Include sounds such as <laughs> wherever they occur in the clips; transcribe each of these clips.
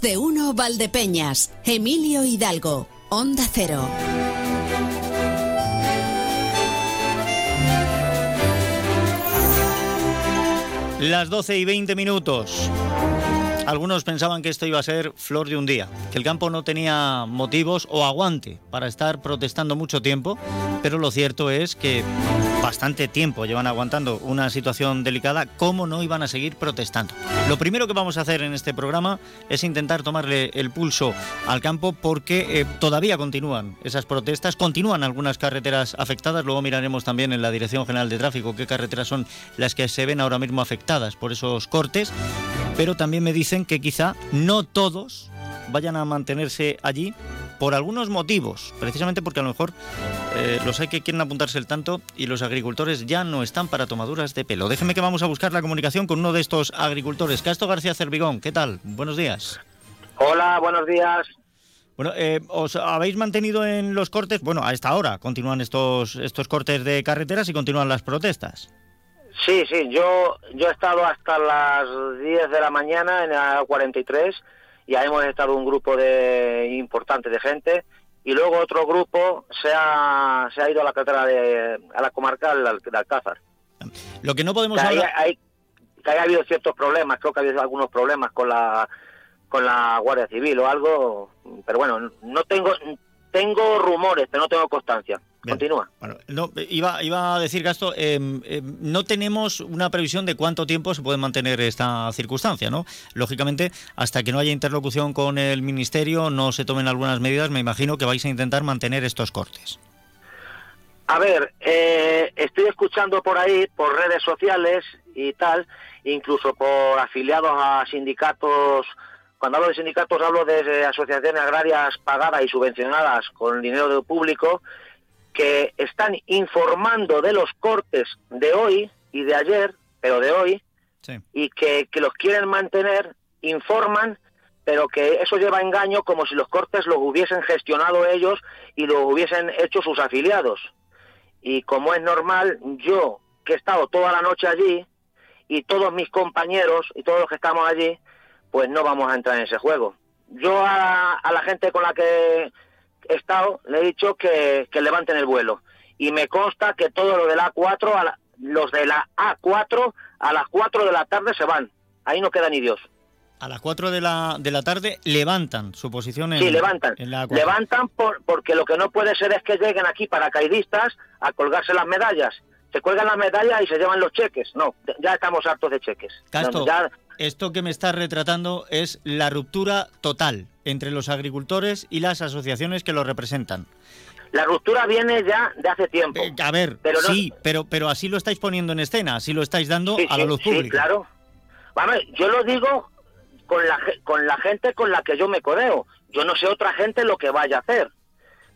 De uno Valdepeñas, Emilio Hidalgo, Onda Cero. Las 12 y 20 minutos. Algunos pensaban que esto iba a ser flor de un día, que el campo no tenía motivos o aguante para estar protestando mucho tiempo, pero lo cierto es que bastante tiempo llevan aguantando una situación delicada, ¿cómo no iban a seguir protestando? Lo primero que vamos a hacer en este programa es intentar tomarle el pulso al campo porque eh, todavía continúan esas protestas, continúan algunas carreteras afectadas, luego miraremos también en la Dirección General de Tráfico qué carreteras son las que se ven ahora mismo afectadas por esos cortes, pero también me dicen que quizá no todos vayan a mantenerse allí por algunos motivos, precisamente porque a lo mejor eh, los hay que quieren apuntarse el tanto y los agricultores ya no están para tomaduras de pelo. Déjeme que vamos a buscar la comunicación con uno de estos agricultores, Casto García Cervigón. ¿Qué tal? Buenos días. Hola, buenos días. Bueno, eh, ¿os habéis mantenido en los cortes? Bueno, a esta hora continúan estos, estos cortes de carreteras y continúan las protestas. Sí, sí, yo, yo he estado hasta las 10 de la mañana en la 43 y ahí hemos estado un grupo de importante de gente y luego otro grupo se ha, se ha ido a la carretera de, a la comarcal de Alcázar. Lo que no podemos que hablar... Hay, que haya habido ciertos problemas, creo que ha habido algunos problemas con la con la Guardia Civil o algo, pero bueno, no tengo tengo rumores, pero no tengo constancia. Continúa. Bueno, no, iba, iba a decir, Gasto, eh, eh, no tenemos una previsión de cuánto tiempo se puede mantener esta circunstancia, ¿no? Lógicamente, hasta que no haya interlocución con el Ministerio, no se tomen algunas medidas, me imagino que vais a intentar mantener estos cortes. A ver, eh, estoy escuchando por ahí, por redes sociales y tal, incluso por afiliados a sindicatos cuando hablo de sindicatos hablo de asociaciones agrarias pagadas y subvencionadas con dinero público que están informando de los cortes de hoy y de ayer, pero de hoy, y que, los quieren mantener, informan, pero que eso lleva engaño como si los cortes los hubiesen gestionado ellos y los hubiesen hecho sus afiliados. Y como es normal, yo que he estado toda la noche allí, y todos mis compañeros y todos los que estamos allí, pues no vamos a entrar en ese juego. Yo a, la gente con la que he estado le he dicho que, levanten el vuelo. Y me consta que todo lo de la A4, a los de la A4 a las 4 de la tarde se van. Ahí no queda ni Dios. A las 4 de la, de la tarde levantan su posición en, sí, levantan. la Levantan por, porque lo que no puede ser es que lleguen aquí paracaidistas a colgarse las medallas. Se cuelgan las medallas y se llevan los cheques. No, ya estamos hartos de cheques. ya, esto que me está retratando es la ruptura total entre los agricultores y las asociaciones que lo representan. La ruptura viene ya de hace tiempo. Eh, a ver, sí, pero, pero así lo estáis poniendo en escena, así lo estáis dando a la luz pública. Sí, claro. Vamos, yo lo digo con la, con la gente con la que yo me codeo. Yo no sé otra gente lo que vaya a hacer,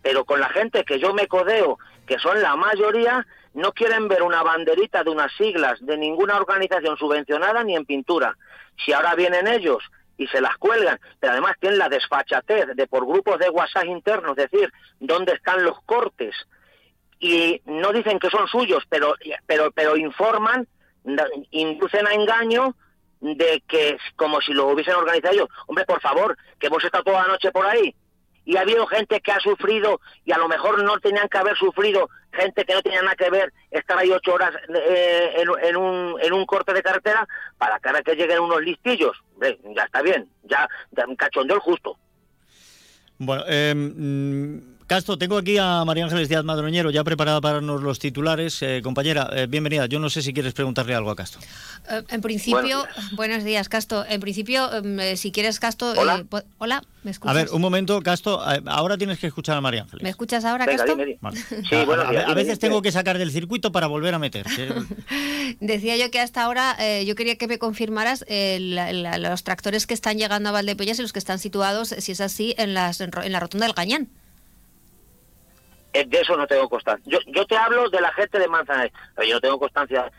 pero con la gente que yo me codeo, que son la mayoría, no quieren ver una banderita de unas siglas de ninguna organización subvencionada ni en pintura. Si ahora vienen ellos y se las cuelgan, pero además tienen la desfachatez de por grupos de WhatsApp internos decir dónde están los cortes y no dicen que son suyos, pero pero pero informan, inducen a engaño de que como si lo hubiesen organizado ellos. Hombre, por favor, que hemos estado toda la noche por ahí y ha habido gente que ha sufrido y a lo mejor no tenían que haber sufrido, gente que no tenía nada que ver, estar ahí ocho horas eh, en, un, en un corte de carretera para que ahora que lleguen unos listillos. ya está bien, ya, ya cachondeo el justo. Bueno, eh, Castro, tengo aquí a María Ángeles Díaz Madroñero ya preparada para darnos los titulares. Eh, compañera, eh, bienvenida. Yo no sé si quieres preguntarle algo a Castro. Eh, en principio, buenos días, Casto. En principio, em, si quieres, Casto. Hola. hola, ¿me escuchas? A ver, un momento, Casto. ahora tienes que escuchar a María Ángeles. ¿Me escuchas ahora, Casto? Sí, a, a, veces tengo que sacar del circuito para volver a meter. <laughs> Decía yo que hasta ahora yo quería que me confirmaras los tractores que están llegando a Valdepeñas y los que están situados, si es así, en, las, en la rotonda del Cañán. Eh, de eso no tengo constancia. Yo, yo te hablo de la gente de Manzanares, pero yo no tengo constancia.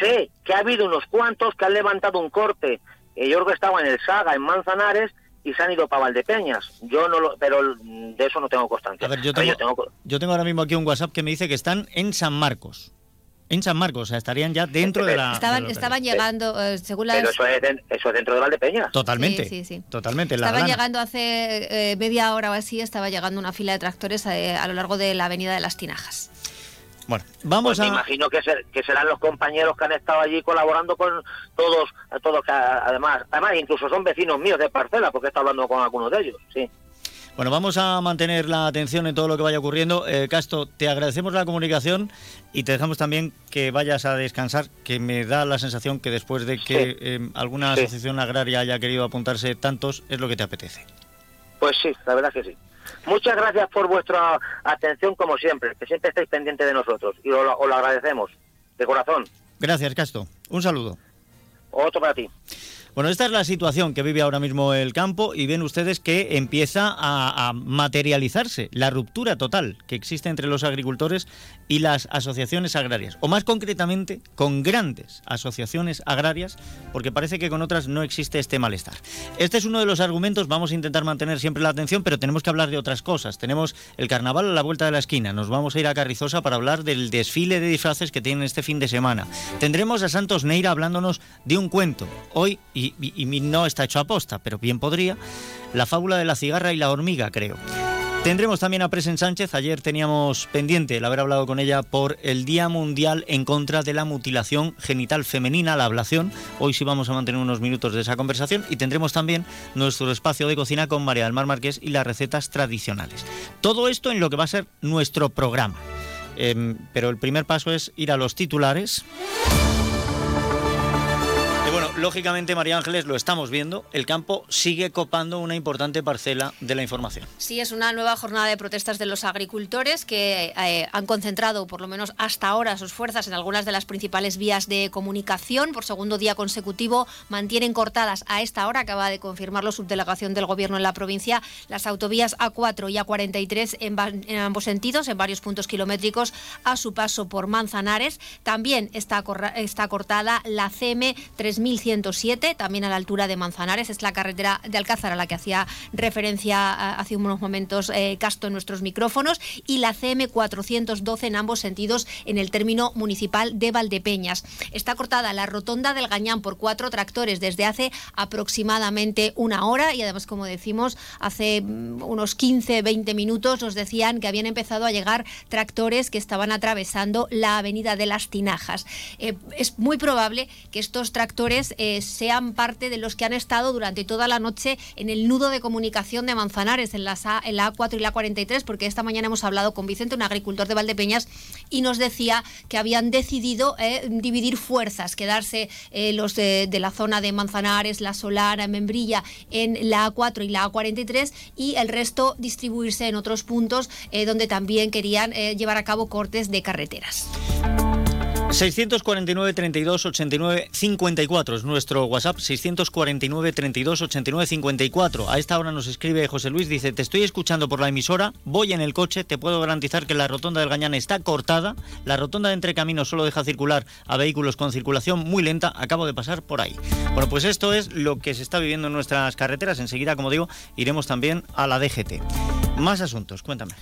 Sé que ha habido unos cuantos que han levantado un corte. Eh, yo creo que estaba en el Saga, en Manzanares, y se han ido para Valdepeñas. Yo no lo, pero de eso no tengo constancia. A ver, yo tengo, yo tengo ahora mismo aquí un WhatsApp que me dice que están en San Marcos. En San Marcos, o sea, estarían ya dentro de la. Estaban, de estaban llegando, eh, según las. Pero eso es, eso es dentro de Valdepeñas. Totalmente. Sí, sí, sí. Totalmente. Estaban llegando hace eh, media hora o así, estaba llegando una fila de tractores eh, a lo largo de la avenida de las Tinajas. Bueno, vamos Pues me a. imagino que, ser- que serán los compañeros que han estado allí colaborando con todos, todos que a- además, además incluso son vecinos míos de parcela, porque he estado hablando con algunos de ellos, sí. Bueno, vamos a mantener la atención en todo lo que vaya ocurriendo. Eh, Casto, te agradecemos la comunicación y te dejamos también que vayas a descansar, que me da la sensación que después de que Sí. eh, alguna Sí. asociación agraria haya querido apuntarse tantos, es lo que te apetece. Pues sí, la verdad que sí. Muchas gracias por vuestra atención como siempre, que siempre estáis pendientes de nosotros y os lo, os lo agradecemos, de corazón. Gracias, Casto. Un saludo. Otro para ti. Bueno, esta es la situación que vive ahora mismo el campo y ven ustedes que empieza a, materializarse la ruptura total que existe entre los agricultores y las asociaciones agrarias, o más concretamente con grandes asociaciones agrarias, porque parece que con otras no existe este malestar. Este es uno de los argumentos, vamos a intentar mantener siempre la atención, pero tenemos que hablar de otras cosas. Tenemos el carnaval a la vuelta de la esquina, nos vamos a ir a Carrizosa para hablar del desfile de disfraces que tienen este fin de semana. Tendremos a Santos Neira hablándonos de un cuento. Hoy, y, y- no está hecho a posta, pero bien podría, la fábula de la cigarra y la hormiga, creo. Tendremos también a Presen Sánchez. Ayer teníamos pendiente el haber hablado con ella por el Día Mundial en contra de la mutilación genital femenina, la ablación. Hoy sí vamos a mantener unos minutos de esa conversación y tendremos también nuestro espacio de cocina con María del Mar Márquez y las recetas tradicionales. Todo esto en lo que va a ser nuestro programa. Em, pero el primer paso es ir a los titulares. Lógicamente, María Ángeles, lo estamos viendo, el campo sigue copando una importante parcela de la información. Sí, es una nueva jornada de protestas de los agricultores que eh, han concentrado, por lo menos hasta ahora, sus fuerzas en algunas de las principales vías de comunicación. Por segundo día consecutivo mantienen cortadas a esta hora, acaba de confirmarlo subdelegación del Gobierno en la provincia, las autovías A4 y A43 en, en ambos sentidos, en varios puntos kilométricos, a su paso por Manzanares. También está, está cortada la CM 3107, también a la altura de Manzanares. Es la carretera de Alcázar a la que hacía referencia a- hace unos momentos eh, Casto en nuestros micrófonos. Y la CM 412 en ambos sentidos en el término municipal de Valdepeñas. Está cortada la rotonda del Gañán por cuatro tractores desde hace aproximadamente una hora y además, como decimos, hace mm, unos 15-20 minutos nos decían que habían empezado a llegar tractores que estaban atravesando la avenida de las Tinajas. Eh, es muy probable que estos tractores eh, sean parte de los que han estado durante toda la noche en el nudo de comunicación de Manzanares, en, A, la A4 y la 43, porque esta mañana hemos hablado con Vicente, un agricultor de Valdepeñas, y nos decía que habían decidido eh, dividir fuerzas, quedarse eh, los de, de la zona de Manzanares, La Solana, Membrilla, en la A4 y la A43, y el resto distribuirse en otros puntos donde también querían llevar a cabo cortes de carreteras. 649 32 89 54 es nuestro WhatsApp 649 32 89 54 a esta hora nos escribe José Luis dice te estoy escuchando por la emisora voy en el coche te puedo garantizar que la rotonda del Gañán está cortada la rotonda de entre caminos solo deja circular a vehículos con circulación muy lenta acabo de pasar por ahí bueno pues esto es lo que se está viviendo en nuestras carreteras. Enseguida como digo iremos también a la DGT más asuntos cuéntame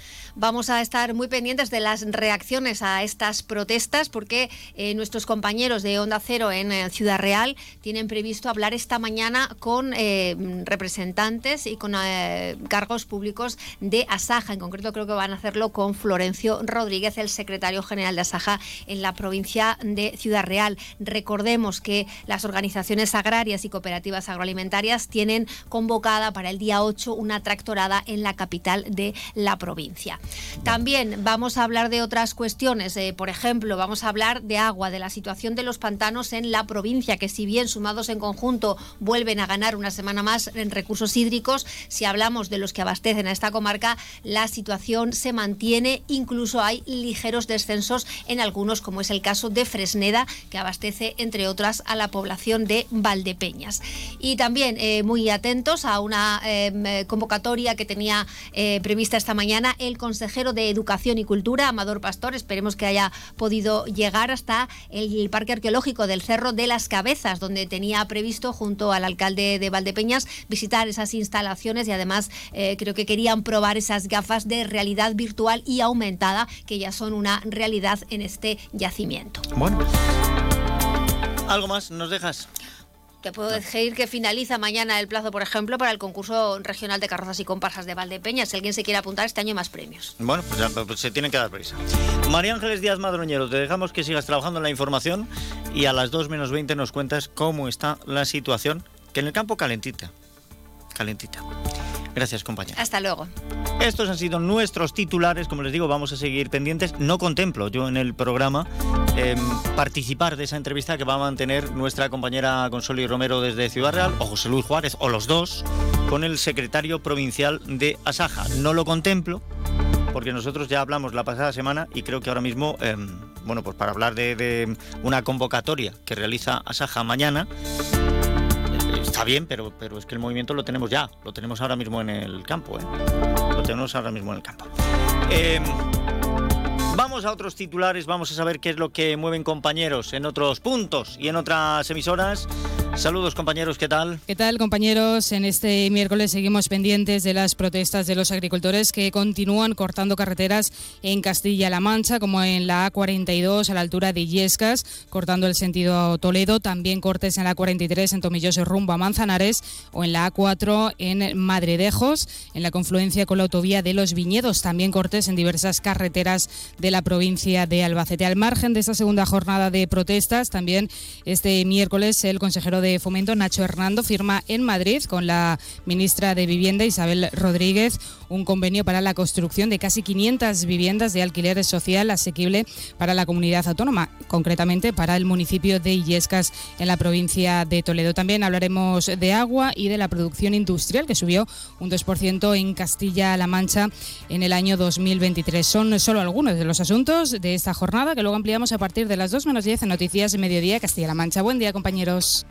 Vamos a estar muy pendientes de las reacciones a estas protestas porque eh, nuestros compañeros de Onda Cero en eh, Ciudad Real tienen previsto hablar esta mañana con eh, representantes y con cargos públicos de Asaja. En concreto creo que van a hacerlo con Florencio Rodríguez, el secretario general de Asaja en la provincia de Ciudad Real. Recordemos que las organizaciones agrarias y cooperativas agroalimentarias tienen convocada para el día 8 una tractorada en la capital de la provincia. También vamos a hablar de otras cuestiones. eh, por ejemplo, vamos a hablar de agua, de la situación de los pantanos en la provincia, que si bien sumados en conjunto vuelven a ganar una semana más en recursos hídricos, si hablamos de los que abastecen a esta comarca, la situación se mantiene, incluso hay ligeros descensos en algunos, como es el caso de Fresneda, que abastece, entre otras, a la población de Valdepeñas. Y también eh, muy atentos a una eh, convocatoria que tenía eh, prevista esta mañana el consejero de Educación y Cultura, Amador Pastor. Esperemos que haya podido llegar hasta el Parque Arqueológico del Cerro de las Cabezas, donde tenía previsto, junto al alcalde de Valdepeñas, visitar esas instalaciones y además eh, creo que querían probar esas gafas de realidad virtual y aumentada que ya son una realidad en este yacimiento. Bueno. ¿Algo más nos dejas? Te puedo decir que finaliza mañana el plazo, por ejemplo, para el concurso regional de carrozas y comparsas de Valdepeñas. Si alguien se quiere apuntar, este año más premios. Bueno, pues, ya, pues se tienen que dar prisa. María Ángeles Díaz Madroñero, te dejamos que sigas trabajando en la información y a las 2 menos 20 nos cuentas cómo está la situación, que en el campo calentita. Calentita. Gracias, compañera. Hasta luego. Estos han sido nuestros titulares, como les digo, vamos a seguir pendientes. No contemplo yo en el programa em, participar de esa entrevista que va a mantener nuestra compañera Consoli Romero desde Ciudad Real, o José Luis Juárez, o los dos, con el secretario provincial de Asaja. No lo contemplo porque nosotros ya hablamos la pasada semana y creo que ahora mismo, em, bueno, pues para hablar de, de una convocatoria que realiza Asaja mañana, está bien, pero, pero es que el movimiento lo tenemos ya, lo tenemos ahora mismo en el campo, ¿eh? lo tenemos ahora mismo en el campo. Em, vamos a otros titulares, vamos a saber qué es lo que mueven compañeros en otros puntos y en otras emisoras. Saludos compañeros, ¿qué tal? ¿Qué tal compañeros? En este miércoles seguimos pendientes de las protestas de los agricultores que continúan cortando carreteras en Castilla-La Mancha, como en la A42 a la altura de Illescas, cortando el sentido Toledo, también cortes en la A43 en Tomilloso rumbo a Manzanares o en la A4 en Madredejos, en la confluencia con la autovía de los Viñedos, también cortes en diversas carreteras de la provincia de Albacete. Al margen de esta segunda jornada de protestas, también este miércoles el consejero de Fomento, Nacho Hernando, firma en Madrid con la ministra de Vivienda, Isabel Rodríguez, un convenio para la construcción de casi 500 viviendas de alquiler social asequible para la comunidad autónoma, concretamente para el municipio de Illescas en la provincia de Toledo. También hablaremos de agua y de la producción industrial, que subió un 2% en Castilla-La Mancha en el año 2023. Son solo algunos de los asuntos de esta jornada que luego ampliamos a partir de las 2 menos 10 en Noticias de Mediodía Castilla-La Mancha. Buen día, compañeros.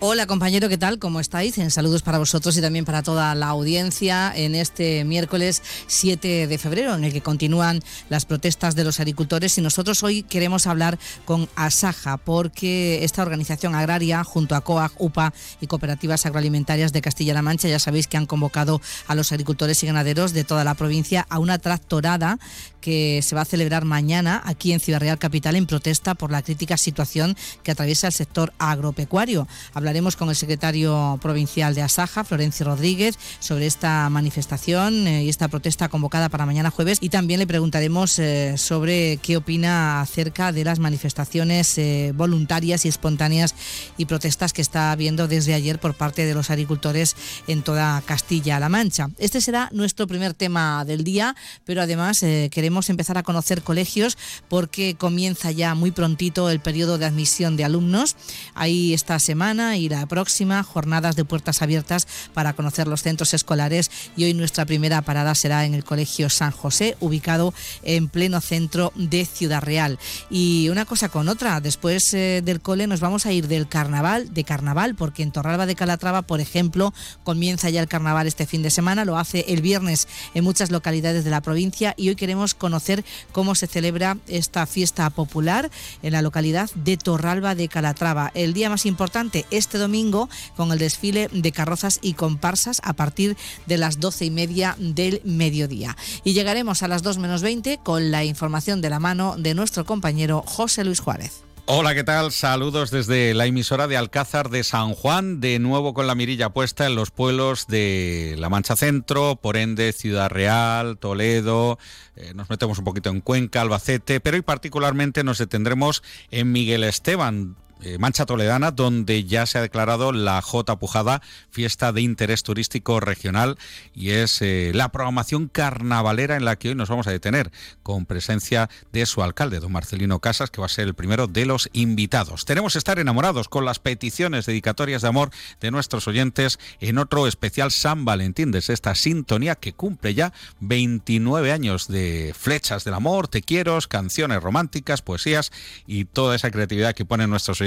Hola compañero, ¿qué tal? ¿Cómo estáis? En saludos para vosotros y también para toda la audiencia en este miércoles 7 de febrero en el que continúan las protestas de los agricultores y nosotros hoy queremos hablar con Asaja porque esta organización agraria junto a COAG, UPA y cooperativas agroalimentarias de Castilla-La Mancha ya sabéis que han convocado a los agricultores y ganaderos de toda la provincia a una tractorada que se va a celebrar mañana aquí en Ciudad Real Capital en protesta por la crítica situación que atraviesa el sector agropecuario. Hablaremos con el secretario provincial de Asaja, Florencio Rodríguez, sobre esta manifestación eh, y esta protesta convocada para mañana jueves y también le preguntaremos eh, sobre qué opina acerca de las manifestaciones eh, voluntarias y espontáneas y protestas que está habiendo desde ayer por parte de los agricultores en toda Castilla-La Mancha. Este será nuestro primer tema del día, pero además queremos empezar a conocer colegios porque comienza ya muy prontito el periodo de admisión de alumnos. Hay esta semana y la próxima jornadas de puertas abiertas para conocer los centros escolares y hoy nuestra primera parada será en el Colegio San José, ubicado en pleno centro de Ciudad Real. Y una cosa con otra, después eh, del cole nos vamos a ir del carnaval, de carnaval, porque en Torralba de Calatrava, por ejemplo, comienza ya el carnaval este fin de semana, lo hace el viernes en muchas localidades de la provincia y hoy queremos conocer cómo se celebra esta fiesta popular en la localidad de Torralba de Calatrava. El día más importante este domingo con el desfile de carrozas y comparsas a partir de las doce y media del mediodía. Y llegaremos a las 2 menos 20 con la información de la mano de nuestro compañero José Luis Juárez. Hola, ¿qué tal? Saludos desde la emisora de Alcázar de San Juan, de nuevo con la mirilla puesta en los pueblos de La Mancha Centro, por ende Ciudad Real, Toledo, eh, nos metemos un poquito en Cuenca, Albacete, pero hoy particularmente nos detendremos en Miguel Esteban, Mancha Toledana, donde ya se ha declarado la J Pujada, fiesta de interés turístico regional, y es eh, la programación carnavalera en la que hoy nos vamos a detener, con presencia de su alcalde, don Marcelino Casas, que va a ser el primero de los invitados. Tenemos que estar enamorados con las peticiones dedicatorias de amor de nuestros oyentes en otro especial San Valentín, desde esta sintonía que cumple ya 29 años de flechas del amor, te quiero, canciones románticas, poesías y toda esa creatividad que ponen nuestros oyentes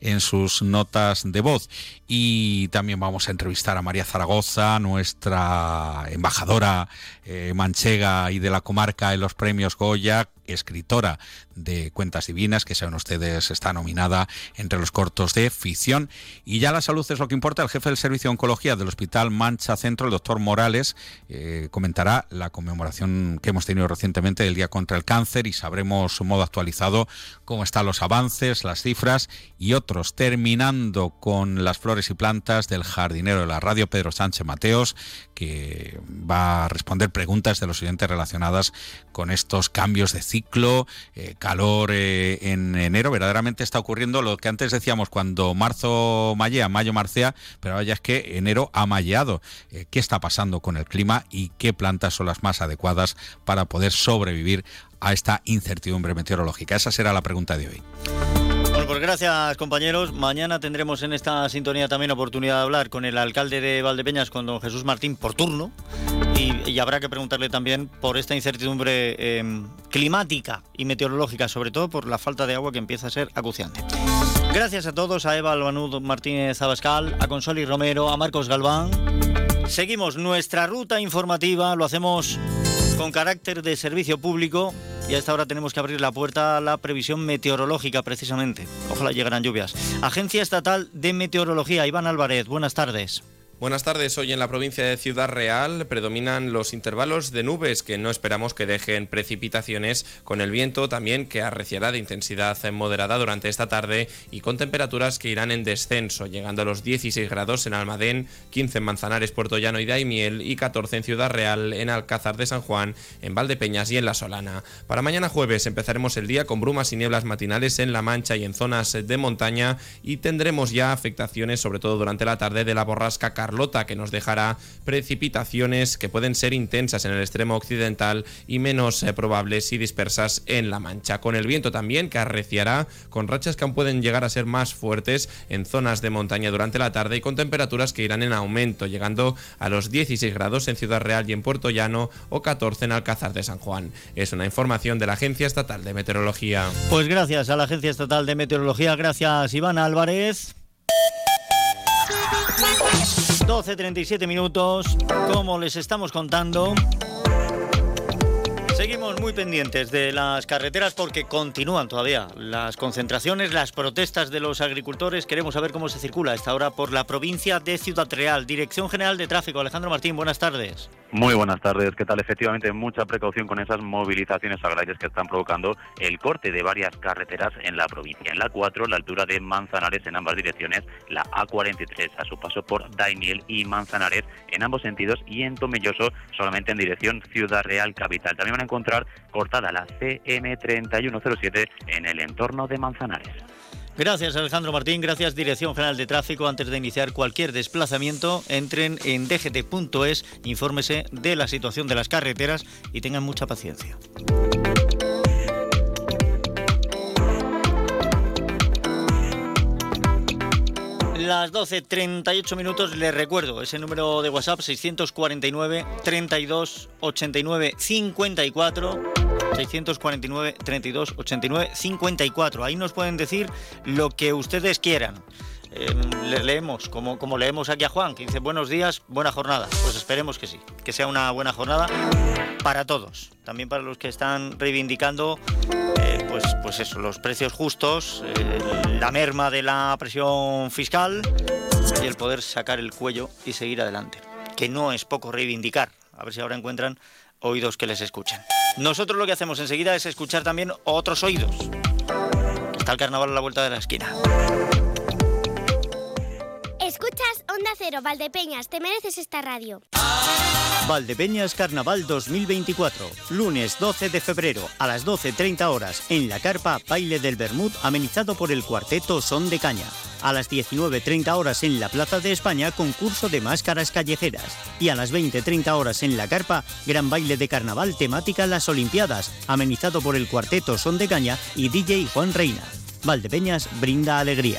en sus notas de voz. Y también vamos a entrevistar a María Zaragoza, nuestra embajadora eh, manchega y de la comarca en los premios Goya, escritora de Cuentas Divinas, que saben ustedes está nominada entre los cortos de ficción. Y ya la salud es lo que importa. El jefe del Servicio de Oncología del Hospital Mancha Centro, el doctor Morales, eh, comentará la conmemoración que hemos tenido recientemente del Día contra el Cáncer y sabremos su modo actualizado cómo están los avances, las cifras y otros, terminando con las flores y plantas del jardinero de la radio, Pedro Sánchez Mateos, que va a responder preguntas de los oyentes relacionadas con estos cambios de ciclo, eh, calor eh, en enero. Verdaderamente está ocurriendo lo que antes decíamos cuando marzo mallea, mayo marcea, pero ahora ya es que enero ha malleado. Eh, ¿Qué está pasando con el clima y qué plantas son las más adecuadas para poder sobrevivir a esta incertidumbre meteorológica? Esa será la pregunta de hoy. Pues gracias compañeros. Mañana tendremos en esta sintonía también oportunidad de hablar con el alcalde de Valdepeñas, con don Jesús Martín, por turno. Y, habrá que preguntarle también por esta incertidumbre em, climática y meteorológica, sobre todo por la falta de agua que empieza a ser acuciante. Gracias a todos, a Eva Albanud Martínez Abascal, a Consoli Romero, a Marcos Galván. Seguimos nuestra ruta informativa, lo hacemos con carácter de servicio público y a esta hora tenemos que abrir la puerta a la previsión meteorológica precisamente. Ojalá llegaran lluvias. Agencia Estatal de Meteorología, Iván Álvarez, buenas tardes. Buenas tardes. Hoy en la provincia de Ciudad Real predominan los intervalos de nubes que no esperamos que dejen precipitaciones, con el viento también que arreciará de intensidad moderada durante esta tarde y con temperaturas que irán en descenso, llegando a los 16 grados en Almadén, 15 en Manzanares, Puerto Llano y Daimiel y 14 en Ciudad Real, en Alcázar de San Juan, en Valdepeñas y en La Solana. Para mañana jueves empezaremos el día con brumas y nieblas matinales en La Mancha y en zonas de montaña y tendremos ya afectaciones, sobre todo durante la tarde, de la borrasca Carlota, que nos dejará precipitaciones que pueden ser intensas en el extremo occidental y menos eh, probables y dispersas en La Mancha. Con el viento también que arreciará, con rachas que aún pueden llegar a ser más fuertes en zonas de montaña durante la tarde y con temperaturas que irán en aumento, llegando a los 16 grados en Ciudad Real y en Puerto Llano o 14 en Alcázar de San Juan. Es una información de la Agencia Estatal de Meteorología. Pues gracias a la Agencia Estatal de Meteorología, gracias Iván Álvarez. 12.37 minutos, como les estamos contando. Seguimos muy pendientes de las carreteras porque continúan todavía las concentraciones, las protestas de los agricultores. Queremos saber cómo se circula a esta hora por la provincia de Ciudad Real. Dirección General de Tráfico, Alejandro Martín, buenas tardes. Muy buenas tardes, ¿qué tal? Efectivamente, mucha precaución con esas movilizaciones agrarias que están provocando el corte de varias carreteras en la provincia. En la 4, la altura de Manzanares en ambas direcciones, la A43 a su paso por Daimiel y Manzanares en ambos sentidos y en Tomelloso solamente en dirección Ciudad Real Capital. También van a encontrar cortada la CM3107 en el entorno de Manzanares. Gracias Alejandro Martín, gracias Dirección General de Tráfico. Antes de iniciar cualquier desplazamiento, entren en dgt.es, infórmese de la situación de las carreteras y tengan mucha paciencia. Las 12.38 minutos, les recuerdo ese número de WhatsApp 649 32 89 54 649 32 89 54. Ahí nos pueden decir lo que ustedes quieran. Em, le leemos, como, como leemos aquí a Juan, que dice buenos días, buena jornada. Pues esperemos que sí, que sea una buena jornada para todos, también para los que están reivindicando pues, pues eso, los precios justos, eh, la merma de la presión fiscal y el poder sacar el cuello y seguir adelante. Que no es poco reivindicar. A ver si ahora encuentran oídos que les escuchen. Nosotros lo que hacemos enseguida es escuchar también otros oídos. Está el carnaval a la vuelta de la esquina. Escuchas Onda Cero, Valdepeñas, te mereces esta radio. Valdepeñas Carnaval 2024, lunes 12 de febrero a las 12.30 horas en la carpa Baile del Bermud amenizado por el cuarteto Son de Caña. A las 19.30 horas en la Plaza de España concurso de máscaras callejeras. Y a las 20.30 horas en la carpa Gran Baile de Carnaval temática Las Olimpiadas amenizado por el cuarteto Son de Caña y DJ Juan Reina. Valdepeñas brinda alegría.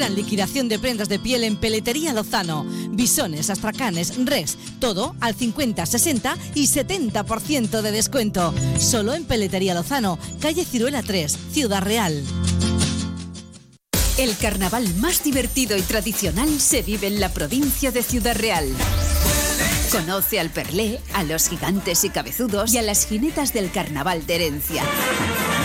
Gran liquidación de prendas de piel en Peletería Lozano. Bisones, astracanes, res, todo al 50, 60 y 70% de descuento. Solo en Peletería Lozano, calle Ciruela 3, Ciudad Real. El carnaval más divertido y tradicional se vive en la provincia de Ciudad Real. Conoce al Perlé, a los gigantes y cabezudos y a las jinetas del carnaval de herencia.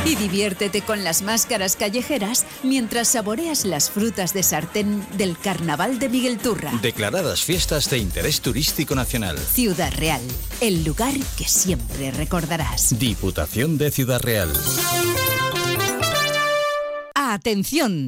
Y diviértete con las máscaras callejeras mientras saboreas las frutas de sartén del carnaval de Miguel Turra. Declaradas fiestas de interés turístico nacional. Ciudad Real, el lugar que siempre recordarás. Diputación de Ciudad Real. ¡Atención!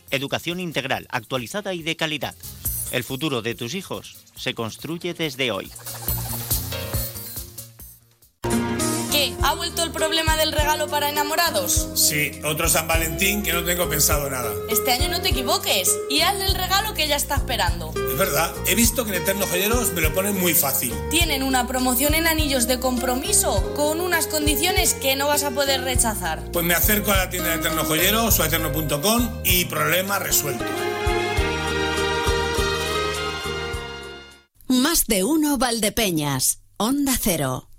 educación integral, actualizada y de calidad. El futuro de tus hijos se construye desde hoy. ¿Ha vuelto el problema del regalo para enamorados? Sí, otro San Valentín que no tengo pensado nada. Este año no te equivoques y hazle el regalo que ella está esperando. Es verdad, he visto que en Eterno Joyeros me lo ponen muy fácil. Tienen una promoción en anillos de compromiso con unas condiciones que no vas a poder rechazar. Pues me acerco a la tienda de Eterno Joyeros o a eterno.com y problema resuelto. Más de uno Valdepeñas. Onda Cero.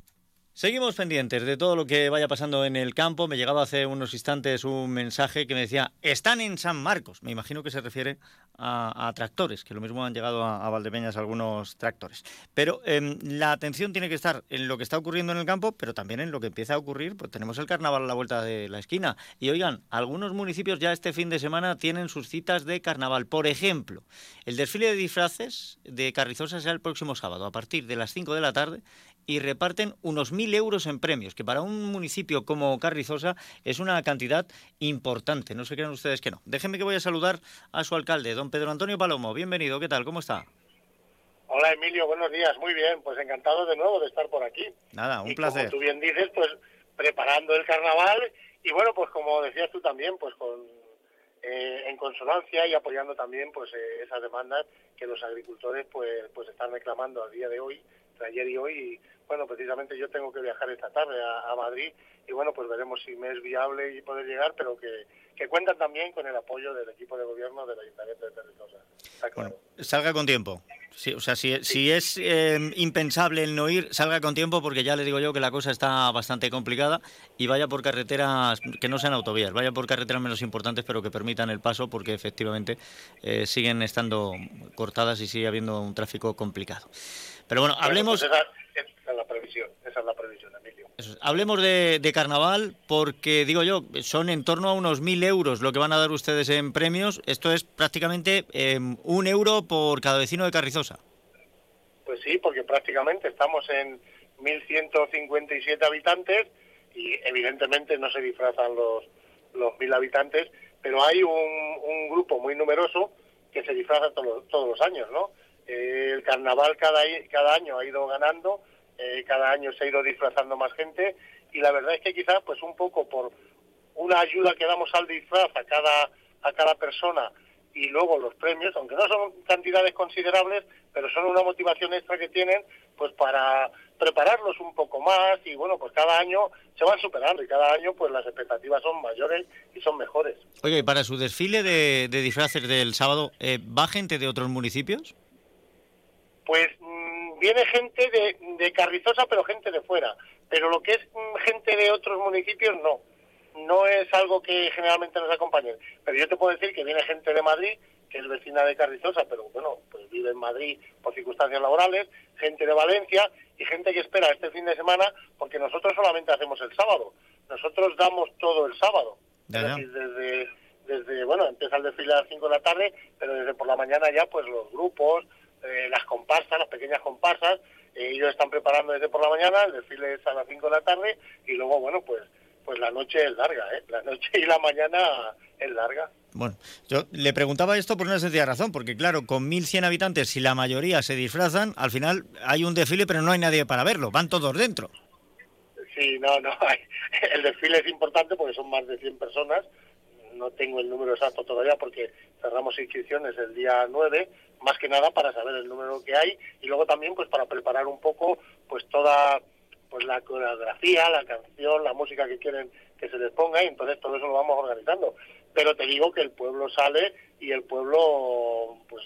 Seguimos pendientes de todo lo que vaya pasando en el campo. Me llegaba hace unos instantes un mensaje que me decía, están en San Marcos. Me imagino que se refiere a, tractores, que lo mismo han llegado a, a Valdepeñas algunos tractores. Pero em, la atención tiene que estar en lo que está ocurriendo en el campo, pero también en lo que empieza a ocurrir. Pues tenemos el carnaval a la vuelta de la esquina. Y oigan, algunos municipios ya este fin de semana tienen sus citas de carnaval. Por ejemplo, el desfile de disfraces de Carrizosa será el próximo sábado, a partir de las 5 de la tarde y reparten unos mil euros en premios, que para un municipio como Carrizosa es una cantidad importante. No se crean ustedes que no. Déjenme que voy a saludar a su alcalde, don Pedro Antonio Palomo. Bienvenido, ¿qué tal? ¿Cómo está? Hola Emilio, buenos días. Muy bien, pues encantado de nuevo de estar por aquí. Nada, un y placer. Como tú bien dices, pues preparando el carnaval y bueno, pues como decías tú también, pues con eh, en consonancia y apoyando también pues eh, esas demandas que los agricultores pues pues están reclamando a día de hoy, entre ayer y hoy. Y bueno, precisamente yo tengo que viajar esta tarde a, a Madrid y bueno, pues veremos si me es viable y poder llegar, pero que, que cuentan también con el apoyo del equipo de gobierno del Ayuntamiento de Territosa. Salga con tiempo. Sí, o sea, si, si es eh, impensable el no ir, salga con tiempo porque ya le digo yo que la cosa está bastante complicada y vaya por carreteras que no sean autovías, vaya por carreteras menos importantes pero que permitan el paso porque efectivamente eh, siguen estando cortadas y sigue habiendo un tráfico complicado. Pero bueno, hablemos... Bueno, pues esa, esa es la previsión, esa es la previsión, Emilio. Eso. Hablemos de, de carnaval porque, digo yo, son en torno a unos mil euros lo que van a dar ustedes en premios. Esto es prácticamente eh, un euro por cada vecino de Carrizosa. Pues sí, porque prácticamente estamos en 1.157 habitantes y evidentemente no se disfrazan los los mil habitantes, pero hay un, un grupo muy numeroso que se disfraza todos los años, ¿no? El carnaval cada, año ha ido ganando, eh, cada año se ha ido disfrazando más gente y la verdad es que quizás pues un poco por una ayuda que damos al disfraz a cada, a cada persona y luego los premios, aunque no son cantidades considerables, pero son una motivación extra que tienen pues para prepararlos un poco más y bueno, pues cada año se van superando y cada año pues las expectativas son mayores y son mejores. Oye, ¿y para su desfile de, de disfraces del sábado, eh, ¿va gente de otros municipios? Pues mm, viene gente de, de Carrizosa, pero gente de fuera. Pero lo que es mm, gente de otros municipios, no. No es algo que generalmente nos acompañe. Pero yo te puedo decir que viene gente de Madrid, que es vecina de Carrizosa, pero bueno, pues vive en Madrid por circunstancias laborales, gente de Valencia y gente que espera este fin de semana, porque nosotros solamente hacemos el sábado. Nosotros damos todo el sábado. Es decir, desde, desde, bueno, empieza el desfile a las 5 de la tarde, pero desde por la mañana ya, pues los grupos, eh, las comparsas, las pequeñas comparsas, eh, ellos están preparando desde por la mañana, el desfile es a las 5 de la tarde, y luego, bueno, pues pues la noche es larga, ¿eh? La noche y la mañana es larga. Bueno, yo le preguntaba esto por una sencilla razón, porque claro, con 1.100 habitantes, si la mayoría se disfrazan, al final hay un desfile, pero no hay nadie para verlo, van todos dentro. Sí, no, no, hay- <laughs> el desfile es importante porque son más de 100 personas. No tengo el número exacto todavía porque cerramos inscripciones el día 9, más que nada para saber el número que hay y luego también pues para preparar un poco pues toda pues la coreografía, la canción, la música que quieren que se les ponga y entonces todo eso lo vamos organizando. Pero te digo que el pueblo sale y el pueblo pues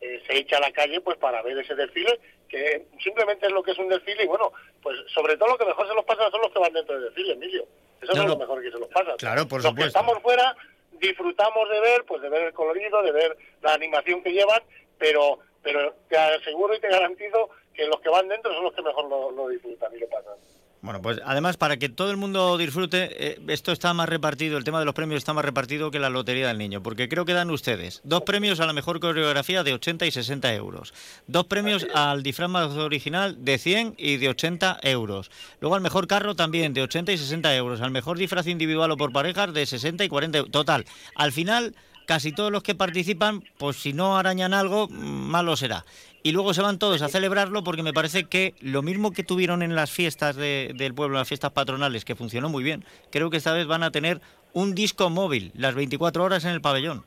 eh, se echa a la calle pues para ver ese desfile que simplemente es lo que es un desfile y bueno pues sobre todo lo que mejor se los pasa son los que van dentro del desfile Emilio eso No, es lo mejor que se los pasa. Claro, por los que supuesto. estamos fuera disfrutamos de ver pues de ver el colorido de ver la animación que llevan pero pero te aseguro y te garantizo que los que van dentro son los que mejor lo, lo disfrutan y lo pasan Bueno, pues además, para que todo el mundo disfrute, eh, esto está más repartido, el tema de los premios está más repartido que la Lotería del Niño, porque creo que dan ustedes dos premios a la mejor coreografía de 80 y 60 euros, dos premios al disfraz más original de 100 y de 80 euros, luego al mejor carro también de 80 y 60 euros, al mejor disfraz individual o por parejas de 60 y 40 euros. Total, al final, casi todos los que participan, pues si no arañan algo, mm, malo será. Y luego se van todos a celebrarlo porque me parece que lo mismo que tuvieron en las fiestas de- del pueblo, las fiestas patronales, que funcionó muy bien, creo que esta vez van a tener un disco móvil las 24 horas en el pabellón.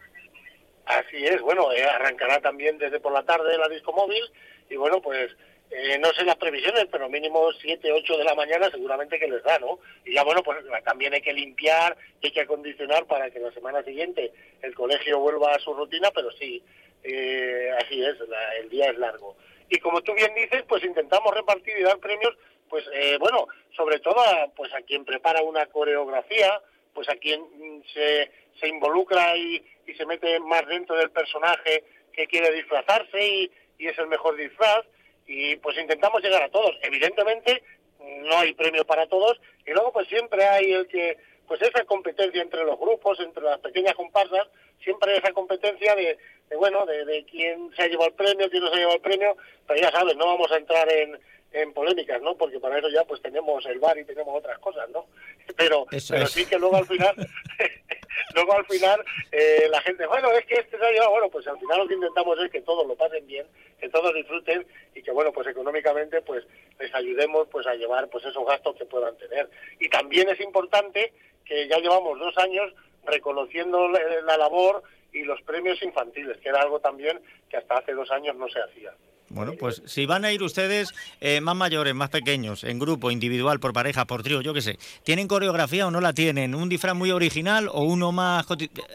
Así es, bueno, eh, arrancará también desde por la tarde la disco móvil y bueno, pues eh, no sé las previsiones, pero mínimo 7, 8 de la mañana seguramente que les da, ¿no? Y ya bueno, pues también hay que limpiar, hay que acondicionar para que la semana siguiente el colegio vuelva a su rutina, pero sí, eh, así es, la- el día es largo. Y como tú bien dices, pues intentamos repartir y dar premios, pues eh, bueno, sobre todo a, pues a quien prepara una coreografía, pues a quien mm, se, se involucra y, se mete más dentro del personaje que quiere disfrazarse y, y es el mejor disfraz y pues intentamos llegar a todos. Evidentemente no hay premio para todos y luego pues siempre hay el que pues esa competencia entre los grupos, entre las pequeñas comparsas, siempre hay esa competencia de, de, bueno, de, de quién se ha llevado el premio, quién no se ha llevado el premio, pero ya sabes, no vamos a entrar en, en polémicas, ¿no? Porque para eso ya pues tenemos el bar y tenemos otras cosas, ¿no? <laughs> Pero, Eso pero es. sí que luego al final <laughs> luego al final eh, la gente, bueno, es que este se ha llevado, bueno, pues al final lo que intentamos es que todos lo pasen bien, que todos disfruten y que, bueno, pues económicamente pues les ayudemos pues a llevar pues esos gastos que puedan tener. Y también es importante que ya llevamos dos años reconociendo la, la labor y los premios infantiles, que era algo también que hasta hace dos años no se hacía. Bueno, pues si van a ir ustedes eh, más mayores, más pequeños, en grupo, individual, por pareja, por trío, yo qué sé, ¿tienen coreografía o no la tienen? ¿Un disfraz muy original o uno más...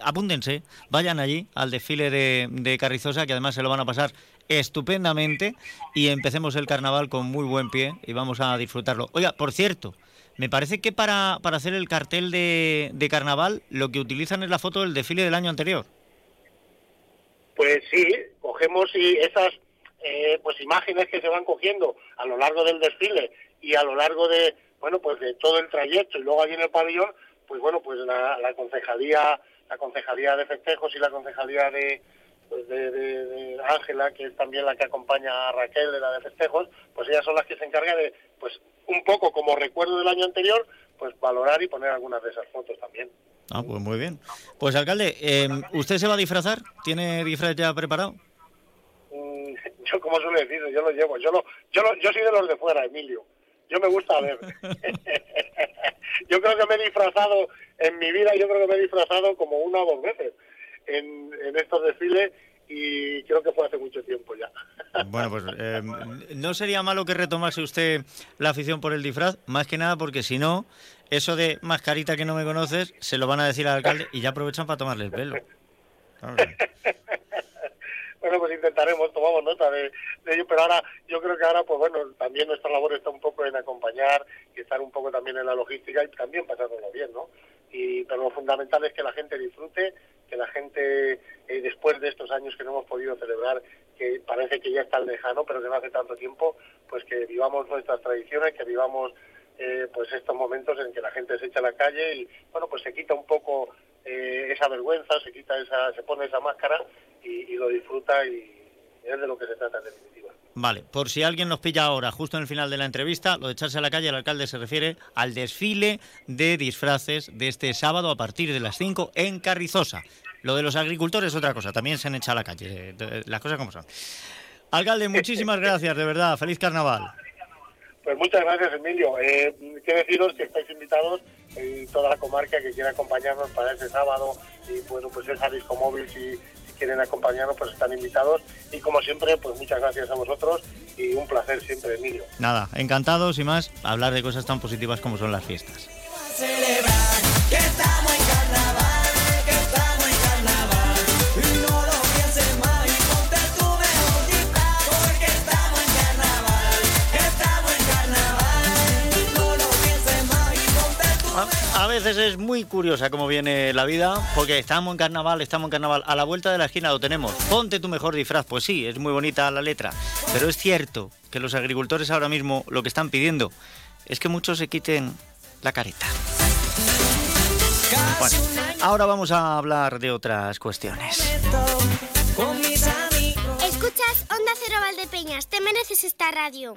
Apúntense, vayan allí al desfile de, de Carrizosa, que además se lo van a pasar estupendamente y empecemos el carnaval con muy buen pie y vamos a disfrutarlo. Oiga, por cierto, me parece que para, para hacer el cartel de, de carnaval lo que utilizan es la foto del desfile del año anterior. Pues sí, cogemos y esas eh, pues imágenes que se van cogiendo a lo largo del desfile y a lo largo de bueno pues de todo el trayecto y luego allí en el pabellón pues bueno pues la, la concejalía la concejalía de festejos y la concejalía de pues de, Ángela que es también la que acompaña a Raquel de la de festejos pues ellas son las que se encargan de pues un poco como recuerdo del año anterior pues valorar y poner algunas de esas fotos también Ah, pues muy bien. Pues alcalde, eh, ¿usted se va a disfrazar? ¿Tiene disfraz ya preparado? Mm, <laughs> yo como suele decir, yo lo llevo, yo lo, yo lo, yo soy de los de fuera, Emilio. Yo me gusta ver. <laughs> <laughs> yo creo que me he disfrazado en mi vida, yo creo que me he disfrazado como una o dos veces en, en estos desfiles y creo que fue hace mucho tiempo ya. <laughs> Bueno, pues eh, no sería malo que retomase usted la afición por el disfraz, más que nada porque si no, eso de mascarita que no me conoces, se lo van a decir al alcalde y ya aprovechan para tomarle el pelo. <laughs> Bueno, pues intentaremos, tomamos nota de, ello, pero ahora yo creo que ahora, pues bueno, también nuestra labor está un poco en acompañar y estar un poco también en la logística y también pasándolo bien, ¿no? Y, pero lo fundamental es que la gente disfrute, que la gente, eh, después de estos años que no hemos podido celebrar, que parece que ya está lejano, pero que no hace tanto tiempo, pues que vivamos nuestras tradiciones, que vivamos eh, pues estos momentos en que la gente se echa a la calle y bueno pues se quita un poco eh, esa vergüenza, se quita esa, se pone esa máscara y, lo disfruta y es de lo que se trata en definitiva. Vale, por si alguien nos pilla ahora, justo en el final de la entrevista, lo de echarse a la calle, el alcalde se refiere al desfile de disfraces de este sábado a partir de las 5 en Carrizosa. Lo de los agricultores es otra cosa, también se han echado a la calle, las cosas como son. Alcalde, muchísimas <laughs> gracias, de verdad, feliz carnaval. Pues muchas gracias, Emilio. Eh, quiero deciros que estáis invitados y toda la comarca que quiera acompañarnos para ese sábado y bueno, pues disco móvil si, quieren acompañarnos pues están invitados y como siempre pues muchas gracias a vosotros y un placer siempre, Emilio. Nada, encantados y más hablar de cosas tan positivas como son las fiestas. Veces es muy curiosa cómo viene la vida, porque estamos en carnaval, estamos en carnaval, a la vuelta de la esquina lo tenemos. Ponte tu mejor disfraz, pues sí, es muy bonita la letra, pero es cierto que los agricultores ahora mismo lo que están pidiendo es que muchos se quiten la careta. Bueno, ahora vamos a hablar de otras cuestiones. Escuchas Onda Cero Valdepeñas, te mereces esta radio.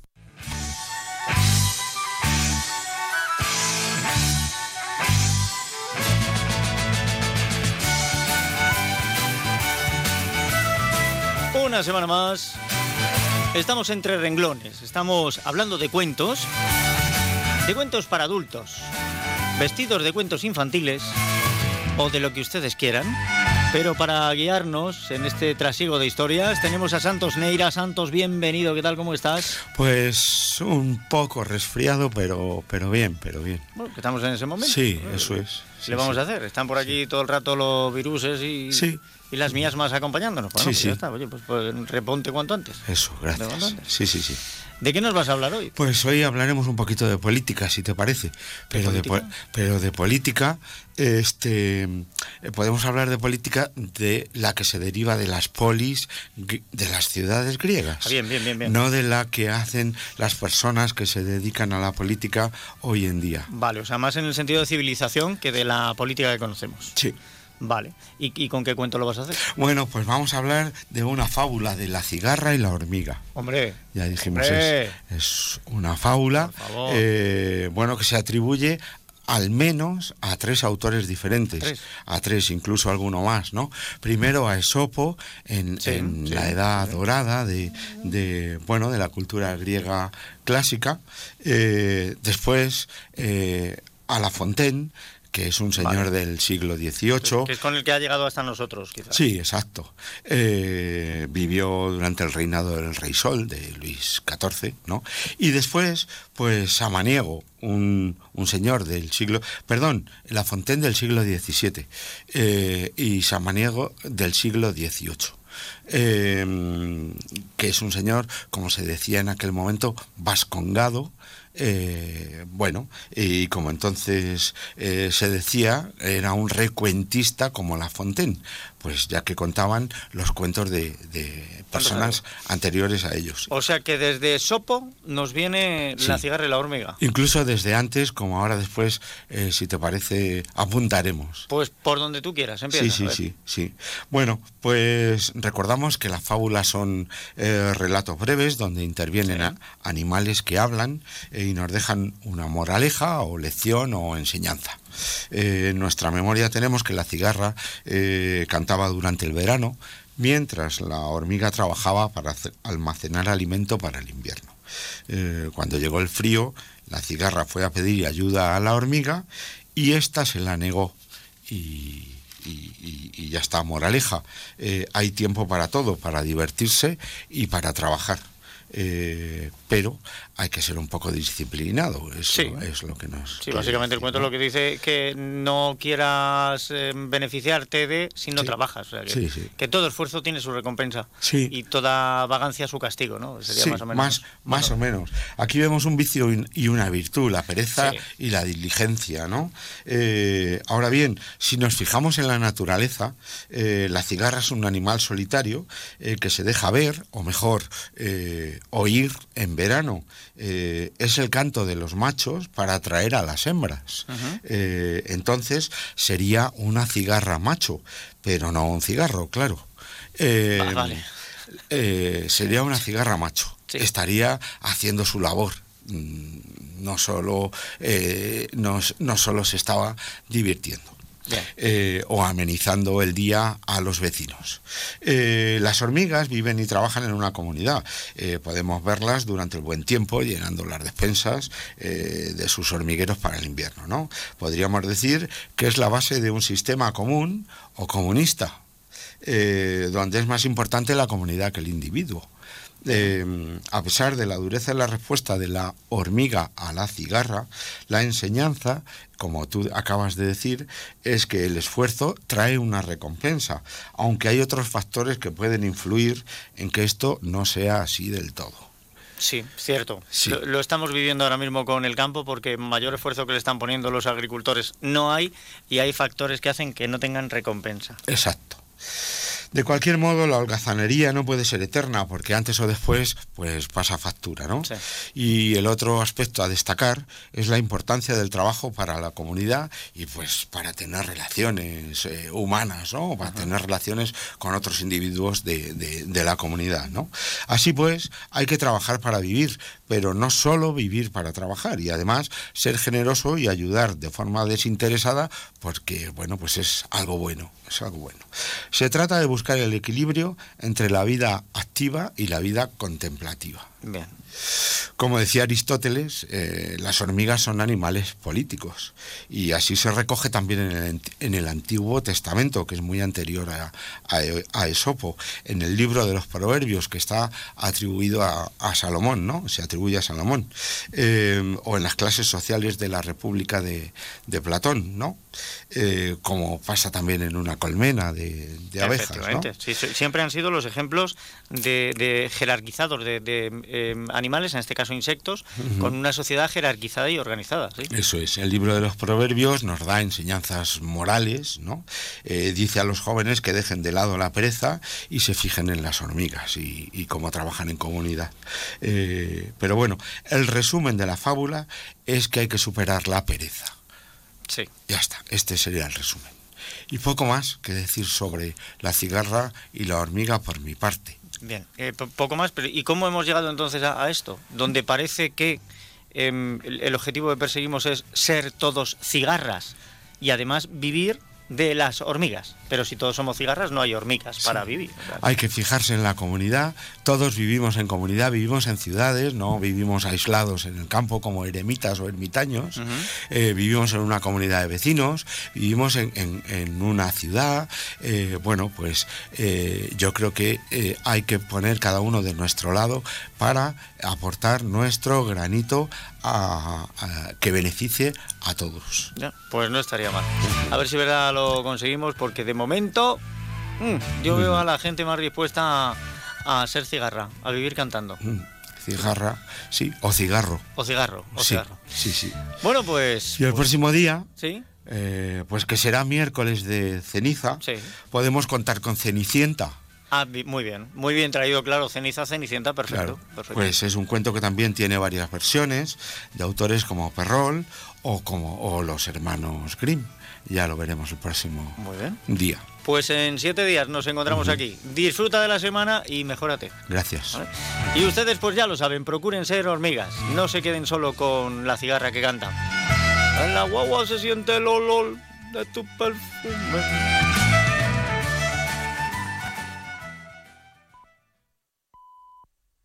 Una semana más. Estamos entre renglones. Estamos hablando de cuentos. De cuentos para adultos. Vestidos de cuentos infantiles. O de lo que ustedes quieran. Pero para guiarnos en este trasiego de historias tenemos a Santos Neira. Santos, bienvenido. ¿Qué tal? ¿Cómo estás? Pues un poco resfriado, pero, pero bien, pero bien. Bueno, que estamos en ese momento. Sí, eso es. ¿Qué le vamos a hacer? Están por aquí todo el rato los viruses y... Sí, y las mías más acompañándonos. Bueno, sí, pues sí. Ya está. Oye, pues, pues, reponte cuanto antes. Eso, gracias. Sí, sí, sí. ¿De qué nos vas a hablar hoy? Pues hoy hablaremos un poquito de política, si te parece. Pero de, pero de política, este, podemos hablar de política de la que se deriva de las polis de las ciudades griegas. Ah, bien, bien, bien, bien. No de la que hacen las personas que se dedican a la política hoy en día. Vale, o sea, más en el sentido de civilización que de la política que conocemos. Sí. Vale. ¿Y, con qué cuento lo vas a hacer? Bueno, pues vamos a hablar de una fábula de la cigarra y la hormiga. Hombre. Ya dijimos, Es, es, una fábula, eh, bueno, que se atribuye al menos a tres autores diferentes, a tres, incluso alguno más, ¿no? Primero a Esopo en, la edad dorada de, de, bueno, de la cultura griega clásica, eh, después eh, a La Fontaine que es un señor del siglo XVIII. Que es con el que ha llegado hasta nosotros, quizás. Sí, exacto. Eh, vivió durante el reinado del Rey Sol, de Luis XIV, ¿no? Y después, pues Samaniego, un, un señor del siglo... Perdón, La Fontaine del siglo XVII eh, y Samaniego del siglo XVIII. eh, que es un señor, como se decía en aquel momento, vascongado, eh, bueno, y como entonces eh, se decía, era un recuentista como La Fontaine, pues ya que contaban los cuentos de, personas anteriores a ellos. O sea que desde Sopo nos viene la cigarra y la hormiga. Incluso desde antes, como ahora después, eh, si te parece, apuntaremos. Pues por donde tú quieras, empieza. Sí, sí, sí, sí. Bueno, pues recordamos que las fábulas son eh, relatos breves donde intervienen animales que hablan eh, y nos dejan una moraleja o lección o enseñanza. Eh, en nuestra memoria tenemos que la cigarra eh, cantaba durante el verano, mientras la hormiga trabajaba para almacenar alimento para el invierno. Eh, cuando llegó el frío, la cigarra fue a pedir ayuda a la hormiga y ésta se la negó. Y, ya está, moraleja. hay tiempo para todo, para divertirse y para trabajar. Pero hay que ser un poco disciplinado, eso es lo que nos... Sí, básicamente el cuento lo que dice que no quieras eh, beneficiarte de si no trabajas, que, todo esfuerzo tiene su recompensa y toda vagancia su castigo, ¿no? Sería más o menos. Más, o menos. Aquí vemos un vicio y una virtud, la pereza y la diligencia, ¿no? Eh, ahora bien, si nos fijamos en la naturaleza, eh, la cigarra es un animal solitario que se deja ver, o mejor, oír en verano eh, es el canto de los machos para atraer a las hembras. Eh, entonces sería una cigarra macho, pero no un cigarro, claro. Eh, sería una cigarra macho. Estaría haciendo su labor. Mm, no solo, no, no solo se estaba divirtiendo. Eh, o amenizando el día a los vecinos. Eh, las hormigas viven y trabajan en una comunidad. Eh, podemos verlas durante el buen tiempo llenando las despensas de sus hormigueros para el invierno. ¿no? Podríamos decir que es la base de un sistema común o comunista, donde es más importante la comunidad que el individuo. A pesar de la dureza de la respuesta de la hormiga a la cigarra, la enseñanza como tú acabas de decir, es que el esfuerzo trae una recompensa, aunque hay otros factores que pueden influir en que esto no sea así del todo. Sí, cierto. Lo, estamos viviendo ahora mismo con el campo porque mayor esfuerzo que le están poniendo los agricultores no hay y hay factores que hacen que no tengan recompensa. Exacto. De cualquier modo, la holgazanería no puede ser eterna porque antes o después pues pasa factura, ¿no? Y el otro aspecto a destacar es la importancia del trabajo para la comunidad y pues para tener relaciones eh, humanas, ¿no? Para tener relaciones con otros individuos de, de la comunidad, ¿no? Así pues, hay que trabajar para vivir, pero no solo vivir para trabajar y además ser generoso y ayudar de forma desinteresada porque, bueno, pues es algo bueno, es algo bueno. Se trata de buscar el equilibrio entre la vida activa y la vida contemplativa. Bien. Como decía Aristóteles, eh, las hormigas son animales políticos y así se recoge también en el, Antiguo Testamento, que es muy anterior a, Esopo, en el libro de los Proverbios, que está atribuido a, Salomón, ¿no? Se atribuye a Salomón, eh, o en las clases sociales de la República de, Platón, ¿no? Eh, como pasa también en una colmena de, abejas. siempre han sido los ejemplos de, jerarquizados de, animales, en este caso insectos, con una sociedad jerarquizada y organizada. Eso es. El libro de los proverbios nos da enseñanzas morales, ¿no? Eh, dice a los jóvenes que dejen de lado la pereza y se fijen en las hormigas y, cómo trabajan en comunidad. Eh, pero bueno, el resumen de la fábula es que hay que superar la pereza. Sí. Ya está, este sería el resumen. Y poco más que decir sobre la cigarra y la hormiga por mi parte. Bien, eh, poco más, pero ¿y cómo hemos llegado entonces a, esto? Donde parece que em, el, objetivo que perseguimos es ser todos cigarras y además vivir de las hormigas. Pero si todos somos cigarras, no hay hormigas para vivir. Hay que fijarse en la comunidad. Todos vivimos en comunidad, vivimos en ciudades, no vivimos aislados en el campo como eremitas o ermitaños. Eh, vivimos en una comunidad de vecinos, vivimos en, una ciudad. Eh, bueno, pues eh, yo creo que hay que poner cada uno de nuestro lado para aportar nuestro granito a, que beneficie a todos. pues no estaría mal. A ver si verdad lo conseguimos, porque de momento Mm, yo veo a la gente más dispuesta a, ser cigarra, a vivir cantando. Mm, cigarra, sí, o cigarro. O cigarro, o cigarro. Sí, sí. Bueno, pues... Y el pues- próximo día... Sí. eh, pues que será miércoles de ceniza, Sí. podemos contar con Cenicienta. Ah, muy bien, muy bien traído, claro, ceniza, cenicienta, perfecto. Claro, perfecto. pues es un cuento que también tiene varias versiones de autores como Perrol o como o los hermanos Grimm. Ya lo veremos el próximo Muy bien. día. Pues en siete días nos encontramos aquí. Disfruta de la semana y mejórate. Gracias. Y ustedes pues ya lo saben, procuren ser hormigas. No se queden solo con la cigarra que canta. En la guagua se siente el olor de tu perfume.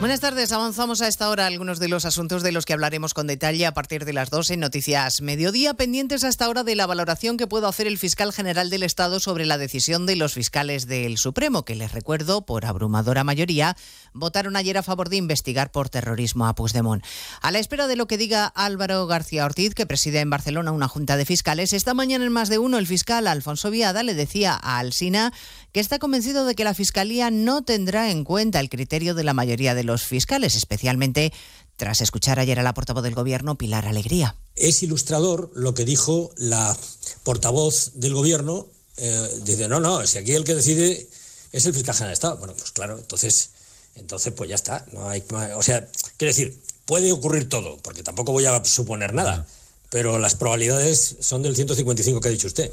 Buenas tardes, avanzamos a esta hora algunos de los asuntos de los que hablaremos con detalle a partir de las 2 en Noticias Mediodía, pendientes hasta ahora de la valoración que pueda hacer el fiscal general del Estado sobre la decisión de los fiscales del Supremo, que les recuerdo, por abrumadora mayoría, votaron ayer a favor de investigar por terrorismo a Puigdemont. A la espera de lo que diga Álvaro García Ortiz, que preside en Barcelona una junta de fiscales, esta mañana en más de uno el fiscal Alfonso Viada le decía a Alsina que está convencido de que la Fiscalía no tendrá en cuenta el criterio de la mayoría de los fiscales, especialmente tras escuchar ayer a la portavoz del Gobierno, Pilar Alegría. Es ilustrador lo que dijo la portavoz del gobierno. eh, dice, no, no, si aquí el que decide es el fiscal general de Estado. Bueno, pues claro, entonces, entonces pues ya está. No hay, o sea, quiero decir, puede ocurrir todo, porque tampoco voy a suponer nada, pero las probabilidades son del 155 que ha dicho usted.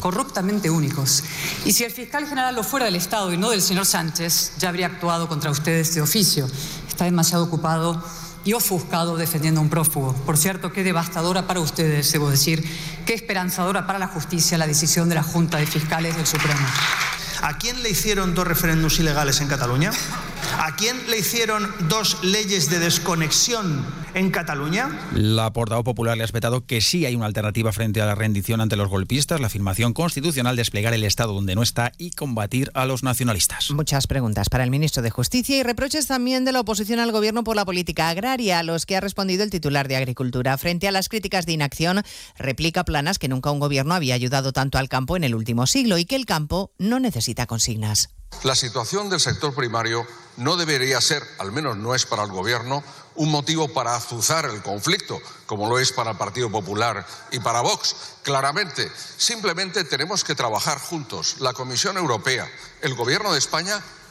corruptamente únicos. Y si el fiscal general lo fuera del Estado y no del señor Sánchez, ya habría actuado contra ustedes de oficio. Está demasiado ocupado y ofuscado defendiendo a un prófugo. Por cierto, qué devastadora para ustedes, debo decir, qué esperanzadora para la justicia la decisión de la Junta de Fiscales del Supremo. ¿A quién le hicieron dos referéndums ilegales en Cataluña? ¿A quién le hicieron dos leyes de desconexión en Cataluña? La portavoz popular le ha espetado que sí hay una alternativa frente a la rendición ante los golpistas, la afirmación constitucional, desplegar el Estado donde no está y combatir a los nacionalistas. Muchas preguntas para el ministro de Justicia y reproches también de la oposición al gobierno por la política agraria, a los que ha respondido el titular de Agricultura. Frente a las críticas de inacción, replica Planas que nunca un gobierno había ayudado tanto al campo en el último siglo y que el campo no necesita consignas. La situación del sector primario no debería ser, al menos no es para el Gobierno, un motivo para azuzar el conflicto, como lo es para el Partido Popular y para Vox. Claramente, simplemente tenemos que trabajar juntos, la Comisión Europea, el Gobierno de España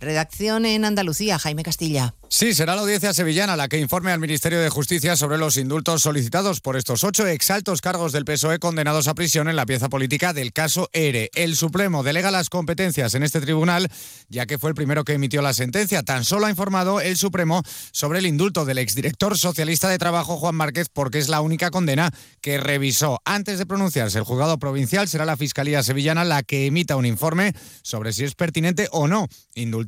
Redacción en Andalucía, Jaime Castilla. Sí, será la audiencia sevillana la que informe al Ministerio de Justicia sobre los indultos solicitados por estos ocho exaltos cargos del PSOE condenados a prisión en la pieza política del caso ERE. El Supremo delega las competencias en este tribunal, ya que fue el primero que emitió la sentencia. Tan solo ha informado el Supremo sobre el indulto del exdirector socialista de Trabajo, Juan Márquez, porque es la única condena que revisó. Antes de pronunciarse, el juzgado provincial será la Fiscalía Sevillana la que emita un informe sobre si es pertinente o no indultar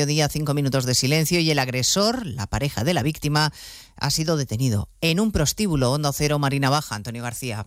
mediodía cinco minutos de silencio y el agresor, la pareja de la víctima, ha sido detenido en un prostíbulo Hondo Cero Marina Baja. Antonio García.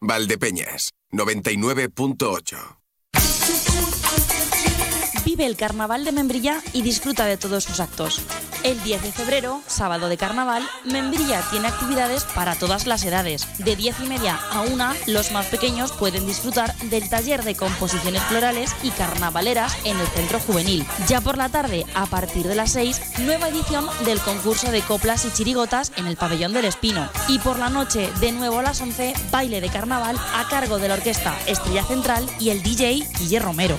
Valdepeñas, 99.8. El carnaval de Membrilla y disfruta de todos sus actos. El 10 de febrero, sábado de carnaval, Membrilla tiene actividades para todas las edades. De 10 y media a 1, los más pequeños pueden disfrutar del taller de composiciones florales y carnavaleras en el centro juvenil. Ya por la tarde, a partir de las 6, nueva edición del concurso de coplas y chirigotas en el pabellón del Espino. Y por la noche, de nuevo a las 11, baile de carnaval a cargo de la orquesta Estrella Central y el DJ Guille Romero.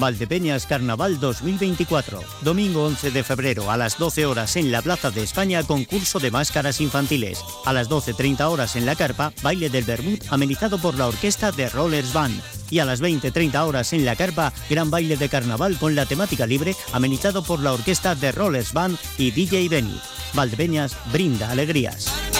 Valdepeñas Carnaval 2024. Domingo 11 de febrero a las 12 horas en la Plaza de España, concurso de máscaras infantiles. A las 12.30 horas en la carpa, baile del Bermud amenizado por la orquesta de Rollers Band. Y a las 20.30 horas en la carpa, gran baile de carnaval con la temática libre amenizado por la orquesta de Rollers Band y DJ Benny. Valdepeñas brinda alegrías.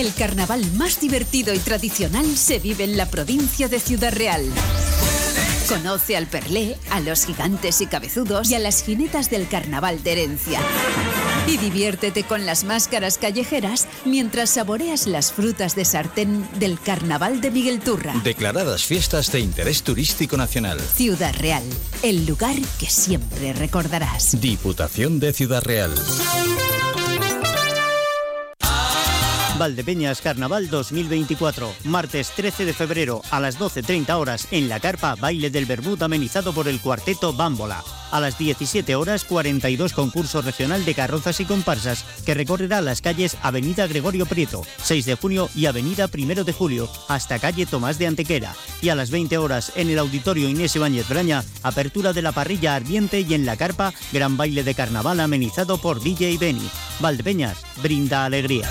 El carnaval más divertido y tradicional se vive en la provincia de Ciudad Real. Conoce al Perlé, a los gigantes y cabezudos y a las jinetas del carnaval de herencia. Y diviértete con las máscaras callejeras mientras saboreas las frutas de sartén del carnaval de Miguel Turra. Declaradas fiestas de interés turístico nacional. Ciudad Real, el lugar que siempre recordarás. Diputación de Ciudad Real. Valdepeñas Carnaval 2024, martes 13 de febrero a las 12.30 horas en la carpa Baile del Bermud amenizado por el cuarteto Bámbola. A las 17 horas 42 concurso regional de carrozas y comparsas que recorrerá las calles Avenida Gregorio Prieto, 6 de junio y Avenida 1 de julio hasta calle Tomás de Antequera. Y a las 20 horas en el auditorio Inés Ibáñez Braña, apertura de la parrilla ardiente y en la carpa gran baile de carnaval amenizado por DJ Benny. Valdepeñas brinda alegría.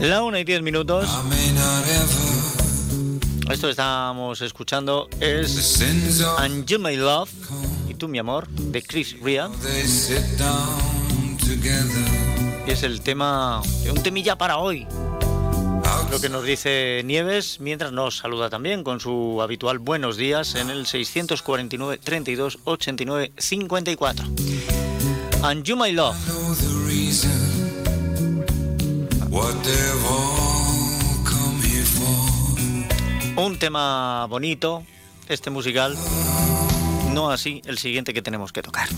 La una y diez minutos. Esto que estábamos escuchando es And You My Love y Tú Mi Amor de Chris Ria. Y es el tema, un temilla para hoy. Lo que nos dice Nieves mientras nos saluda también con su habitual buenos días en el 649 32 89 54. And You My Love. Un tema bonito, este musical, no así el siguiente que tenemos que tocar.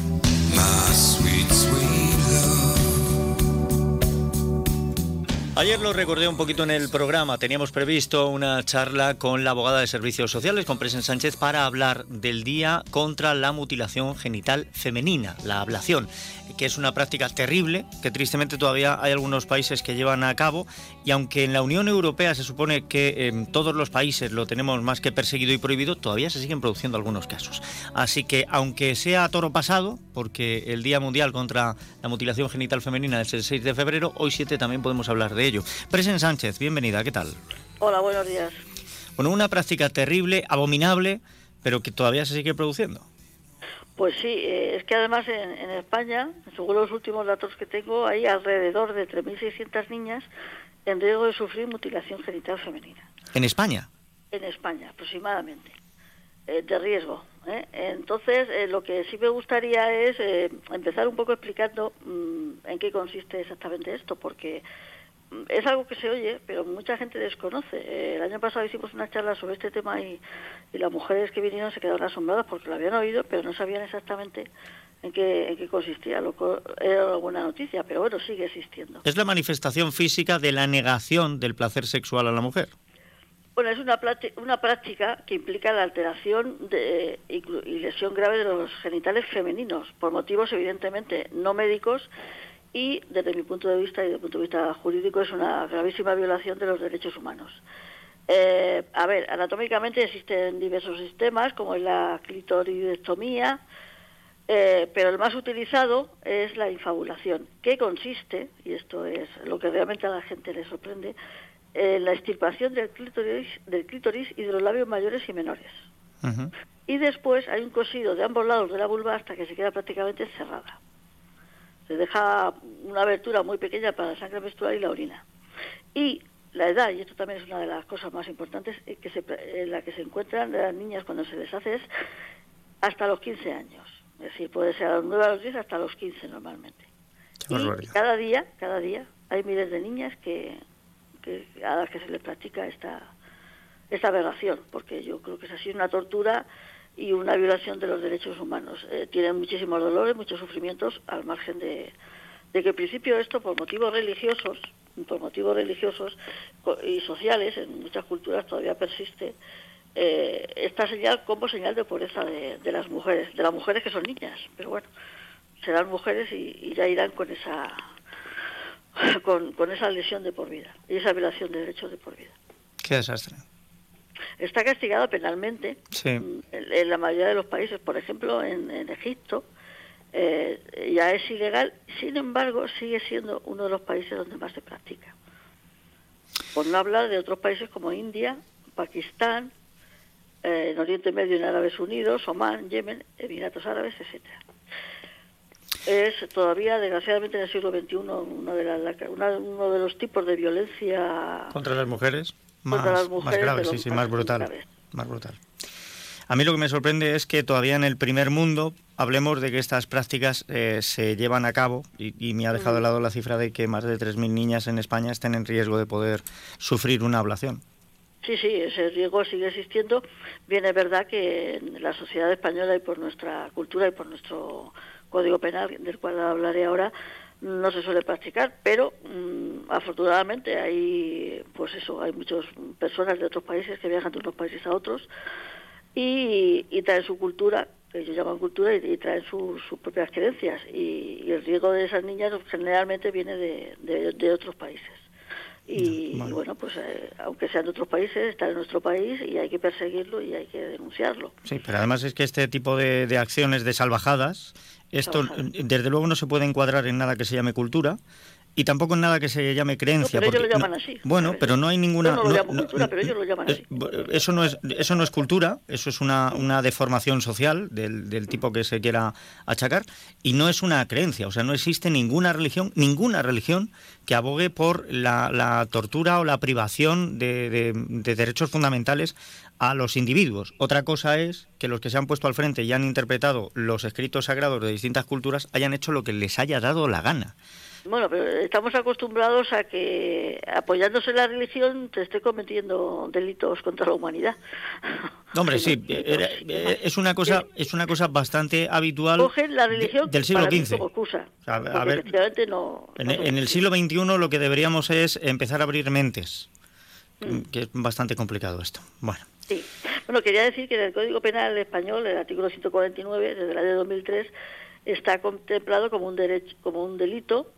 Ayer lo recordé un poquito en el programa. Teníamos previsto una charla con la abogada de Servicios Sociales, con Presen Sánchez, para hablar del Día contra la Mutilación Genital Femenina, la ablación, que es una práctica terrible que tristemente todavía hay algunos países que llevan a cabo. Y aunque en la Unión Europea se supone que en todos los países lo tenemos más que perseguido y prohibido, todavía se siguen produciendo algunos casos. Así que, aunque sea toro pasado, porque el Día Mundial contra la Mutilación Genital Femenina es el 6 de febrero, hoy 7 también podemos hablar de ello. Presen Sánchez, bienvenida, ¿qué tal? Hola, buenos días. Bueno, una práctica terrible, abominable, pero que todavía se sigue produciendo. Pues sí, eh, es que además en, en, España, según los últimos datos que tengo, hay alrededor de 3.600 niñas en riesgo de sufrir mutilación genital femenina. ¿En España? En España, aproximadamente, eh, de riesgo. ¿eh? Entonces, eh, lo que sí me gustaría es eh, empezar un poco explicando mmm, en qué consiste exactamente esto, porque es algo que se oye, pero mucha gente desconoce. Eh, el año pasado hicimos una charla sobre este tema y, y, las mujeres que vinieron se quedaron asombradas porque lo habían oído, pero no sabían exactamente en qué, en qué consistía. Lo era alguna noticia, pero bueno, sigue existiendo. Es la manifestación física de la negación del placer sexual a la mujer. Bueno, es una, una práctica que implica la alteración de, y lesión grave de los genitales femeninos, por motivos evidentemente no médicos, y desde mi punto de vista y desde el punto de vista jurídico es una gravísima violación de los derechos humanos. Eh, a ver, anatómicamente existen diversos sistemas como es la clitoridectomía, eh, pero el más utilizado es la infabulación, que consiste, y esto es lo que realmente a la gente le sorprende, en la extirpación del clítoris, del clítoris y de los labios mayores y menores. Uh -huh. Y después hay un cosido de ambos lados de la vulva hasta que se queda prácticamente cerrada se deja una abertura muy pequeña para la sangre menstrual y la orina. Y la edad, y esto también es una de las cosas más importantes que se, en la que se encuentran las niñas cuando se les hace es hasta los 15 años. Es decir, puede ser a los 9 a los 10 hasta los 15 normalmente. Y cada día, cada día hay miles de niñas que, que a las que se les practica esta, esta aberración, porque yo creo que es así una tortura y una violación de los derechos humanos. Eh, tienen muchísimos dolores, muchos sufrimientos, al margen de, de que en principio esto por motivos religiosos, por motivos religiosos y sociales, en muchas culturas todavía persiste eh, esta señal como señal de pobreza de, de, las mujeres, de las mujeres que son niñas, pero bueno, serán mujeres y, y ya irán con esa con, con esa lesión de por vida y esa violación de derechos de por vida. Qué desastre está castigada penalmente sí. en, en, la mayoría de los países. Por ejemplo, en, en Egipto eh, ya es ilegal, sin embargo, sigue siendo uno de los países donde más se practica. Por no hablar de otros países como India, Pakistán, eh, en Oriente Medio, en Árabes Unidos, Omán, Yemen, Emiratos Árabes, etcétera. Es todavía, desgraciadamente, en el siglo XXI uno de, uno de los tipos de violencia contra las mujeres más, las mujeres grave, sí, sí, más brutal, más brutal. A mí lo que me sorprende es que todavía en el primer mundo hablemos de que estas prácticas eh, se llevan a cabo y, me ha dejado de lado la cifra de que más de 3.000 niñas en España estén en riesgo de poder sufrir una ablación. Sí, sí, ese riesgo sigue existiendo. Bien, es verdad que en la sociedad española y por nuestra cultura y por nuestro código penal, del cual hablaré ahora, no se suele practicar, pero mm, afortunadamente hay, pues eso, hay muchas personas de otros países que viajan de unos países a otros y, traen su cultura, que ellos llaman cultura, y, traen sus propias creencias. Y, el riesgo de esas niñas generalmente viene de, otros países. Y, bueno, pues eh, aunque sean de otros países, están en nuestro país y hay que perseguirlo y hay que denunciarlo. Sí, pero además es que este tipo de, de acciones de salvajadas, esto desde luego no se puede encuadrar en nada que se llame cultura, y tampoco en nada que se llame creencia. pero ellos lo llaman así. Bueno, pero no hay ninguna. Yo no lo llamo cultura, pero ellos lo llaman así. Eso no es, eso no es cultura, eso es una, una deformación social del, del, tipo que se quiera achacar y no es una creencia. O sea, no existe ninguna religión, ninguna religión que abogue por la, la tortura o la privación de, de, de derechos fundamentales a los individuos. Otra cosa es que los que se han puesto al frente y han interpretado los escritos sagrados de distintas culturas hayan hecho lo que les haya dado la gana. Bueno, pero estamos acostumbrados a que apoyándose en la religión se esté cometiendo delitos contra la humanidad. hombre, <laughs> sí, eh, es una cosa es una cosa bastante habitual Cogen la religión del siglo XV. a, ver, no, en, el siglo XXI lo que deberíamos es empezar a abrir mentes, mm. que es bastante complicado esto. Bueno. Sí. Bueno, quería decir que en el Código Penal español, el artículo 149, desde la de 2003, está contemplado como un derecho, como un delito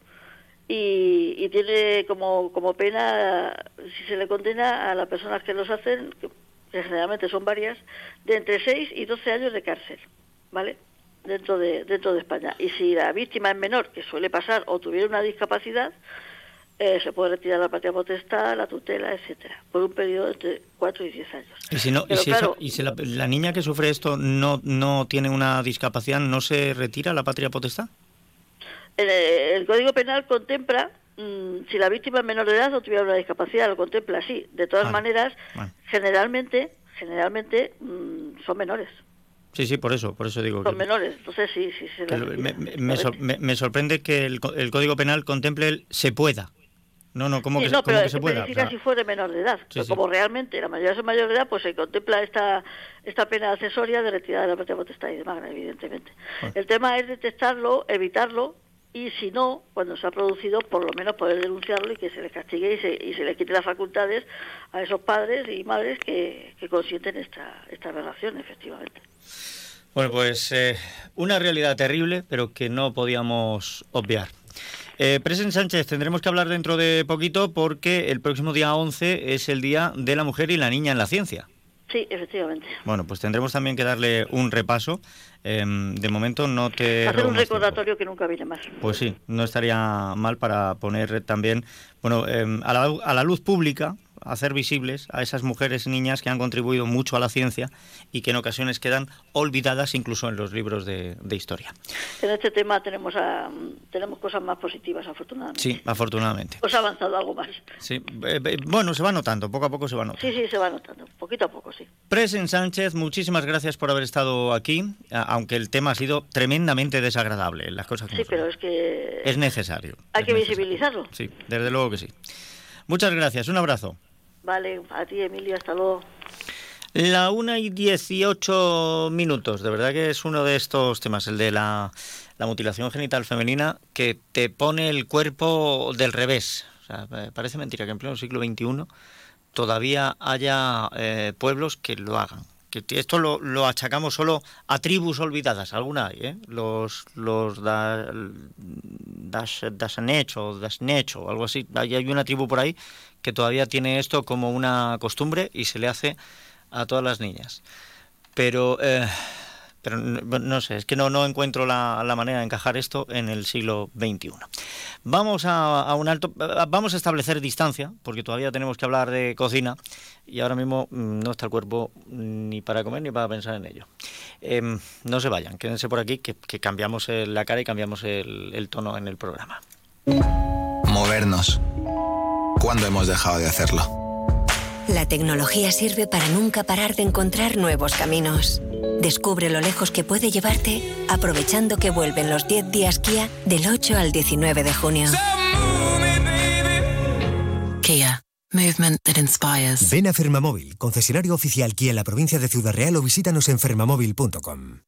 y, tiene como, como pena, si se le condena a las personas que los hacen, que, generalmente son varias, de entre 6 y 12 años de cárcel, ¿vale? Dentro de, dentro de España. Y si la víctima es menor, que suele pasar, o tuviera una discapacidad, eh, se puede retirar la patria potestad, la tutela, etcétera, por un periodo entre 4 y 10 años. Y si, no, y si, la, la, niña que sufre esto no, no tiene una discapacidad, ¿no se retira la patria potestad? El, Código Penal contempla mm, si la víctima es menor de edad o tuviera una discapacidad, lo contempla así. De todas maneras, generalmente, generalmente mm, son menores. Sí, sí, por eso, por eso digo. Son menores, entonces sí, sí. me, sorprende que el, Código Penal contemple el se pueda. No, no, ¿cómo que, no, pero se pueda? si fuera menor de edad. como realmente la mayoría son mayor de edad, pues se contempla esta esta pena accesoria de retirada de la patria potestad y demás, evidentemente. El tema es detectarlo, evitarlo y si no, cuando se ha producido, por lo menos poder denunciarlo y que se le castigue y se, y se le quite las facultades a esos padres y madres que, que consienten esta, esta relación, efectivamente. Bueno, pues eh, una realidad terrible, pero que no podíamos obviar. Eh, Presen Sánchez, tendremos que hablar dentro de poquito porque el próximo día 11 es el Día de la Mujer y la Niña en la Ciencia. Sí, efectivamente. Bueno, pues tendremos también que darle un repaso. Em, de momento no te... Hacer un recordatorio que nunca viene más. Pues sí, no estaría mal para poner también, bueno, a, la, a la luz pública hacer visibles a esas mujeres y niñas que han contribuido mucho a la ciencia y que en ocasiones quedan olvidadas incluso en los libros de, historia. En este tema tenemos tenemos cosas más positivas, afortunadamente. Sí, afortunadamente. Pues ha avanzado algo más. Sí, eh, eh, bueno, se va notando, poco a poco se va notando. Sí, sí, se va notando, poquito a poco, sí. Presen Sánchez, muchísimas gracias por haber estado aquí, aunque el tema ha sido tremendamente desagradable, las cosas Sí, pero es que... Es necesario. Hay que visibilizarlo. Sí, desde luego que sí. Muchas gracias, un abrazo. Vale, a ti Emilio, hasta luego. La una y dieciocho minutos, de verdad que es uno de estos temas, el de la, mutilación genital femenina, que te pone el cuerpo del revés. Parece mentira que en pleno siglo XXI todavía haya eh, pueblos que lo hagan. Que esto lo, lo, achacamos solo a tribus olvidadas, alguna hay, ¿eh? Los, los da, das, o algo así. Hay, hay una tribu por ahí que todavía tiene esto como una costumbre y se le hace a todas las niñas. Pero, eh, pero no, sé, es que no, no encuentro la, manera de encajar esto en el siglo XXI. Vamos a, un alto, vamos a establecer distancia, porque todavía tenemos que hablar de cocina y ahora mismo mm, no está el cuerpo ni para comer ni para pensar en ello. Em, no se vayan, quédense por aquí, que, cambiamos la cara y cambiamos el tono en el programa. Movernos. ¿Cuándo hemos dejado de hacerlo? La tecnología sirve para nunca parar de encontrar nuevos caminos. Descubre lo lejos que puede llevarte aprovechando que vuelven los 10 días Kia del 8 al 19 de junio. Kia. Movement that inspires. Ven a Fermamóvil, concesionario oficial Kia en la provincia de Ciudad Real o visítanos en fermamóvil.com.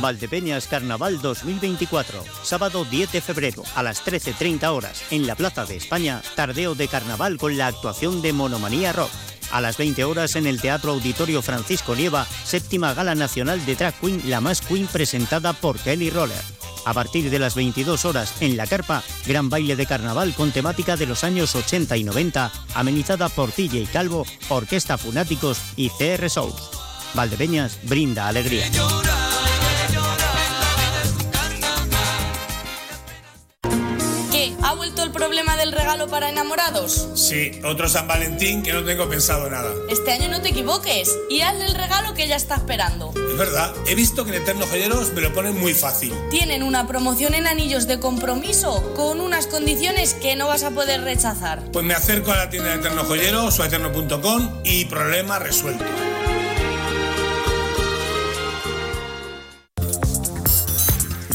Valdepeñas Carnaval 2024, sábado 10 de febrero a las 13.30 horas en la Plaza de España, tardeo de carnaval con la actuación de Monomanía Rock. A las 20 horas en el Teatro Auditorio Francisco Nieva, séptima gala nacional de Drag Queen, la más Queen presentada por Kelly Roller. A partir de las 22 horas en La Carpa, gran baile de carnaval con temática de los años 80 y 90, amenizada por TJ Calvo, Orquesta Funáticos y CR Souls. Valdepeñas brinda alegría. Problema del regalo para enamorados? Sí, otro San Valentín que no tengo pensado nada. Este año no te equivoques y hazle el regalo que ella está esperando. Es verdad, he visto que en Eterno Joyeros me lo ponen muy fácil. Tienen una promoción en anillos de compromiso con unas condiciones que no vas a poder rechazar. Pues me acerco a la tienda de Eterno Joyeros o a eterno.com y problema resuelto.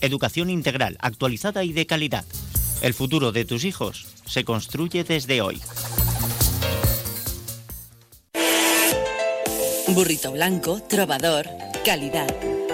educación integral, actualizada y de calidad. El futuro de tus hijos se construye desde hoy. Burrito blanco, trovador, calidad.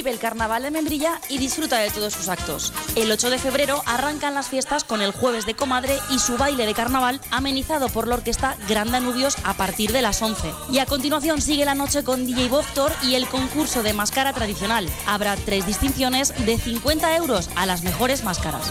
Vive el carnaval de Membrilla y disfruta de todos sus actos. El 8 de febrero arrancan las fiestas con el jueves de comadre y su baile de carnaval amenizado por la orquesta Gran Danubios a partir de las 11. Y a continuación sigue la noche con DJ Voctor y el concurso de máscara tradicional. Habrá tres distinciones de 50 euros a las mejores máscaras.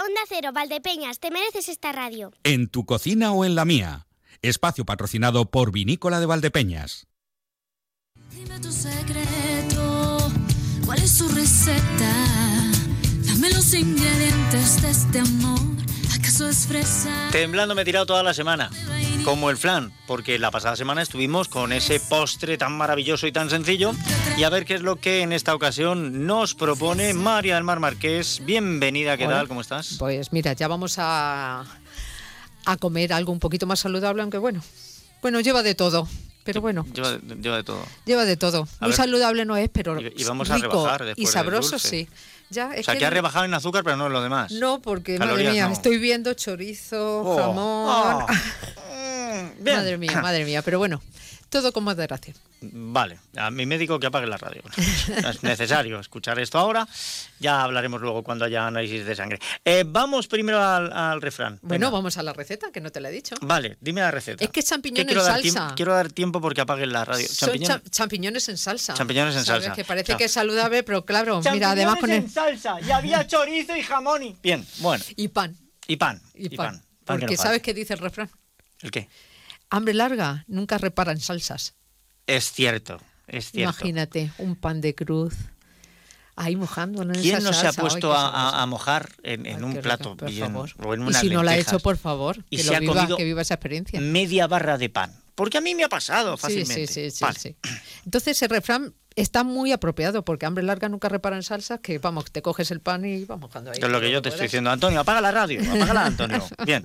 Onda Cero, Valdepeñas, te mereces esta radio. En tu cocina o en la mía. Espacio patrocinado por Vinícola de Valdepeñas. Dime tu secreto, ¿cuál es su receta? Dame los ingredientes de este amor. Temblando me he tirado toda la semana como el flan, porque la pasada semana estuvimos con ese postre tan maravilloso y tan sencillo. Y a ver qué es lo que en esta ocasión nos propone María del Mar Marqués. Bienvenida, ¿qué tal? ¿Cómo estás? Pues mira, ya vamos a, a comer algo un poquito más saludable, aunque bueno, bueno, lleva de todo. Pero bueno. Lleva, de todo. Lleva de todo. Muy saludable no es, pero y, vamos a rebajar después y sabroso sí. Ya, o sea, que, ha rebajado en azúcar, pero no en lo demás. No, porque, madre mía, estoy viendo chorizo, oh. jamón... Oh. <laughs> Madre mía, madre mía. Pero bueno, todo con moderación. Vale, a mi médico que apague la radio. es necesario escuchar esto ahora. Ya hablaremos luego cuando haya análisis de sangre. Eh, vamos primero al, refrán. Bueno, vamos a la receta, que no te la he dicho. Vale, dime la receta. Es que champiñones en salsa. quiero dar tiempo porque apaguen la radio. champiñones en salsa. Champiñones en salsa. Que parece que es saludable, pero claro, mira, además con en salsa. Y había chorizo y jamón y... Bien, bueno. Y pan. Y pan. Y, pan. Porque ¿sabes qué dice el refrán? ¿El qué? Hambre larga nunca repara en salsas. Es cierto, es cierto. Imagínate, un pan de cruz. Ahí mojando en ¿Quién no se ha puesto a, mojar en, un plato bien, o en y si no lo ha hecho, por favor, y que, se lo ha viva, comido que viva esa experiencia. Media barra de pan. Porque a mí me ha pasado fácilmente. Sí, sí, sí. Entonces, el refrán está muy apropiado porque hambre larga nunca repara en salsa, que vamos, te coges el pan y vamos mojando ahí. Es lo que yo te estoy diciendo. Antonio, apaga la radio. Apágala, Antonio. <laughs> Bien.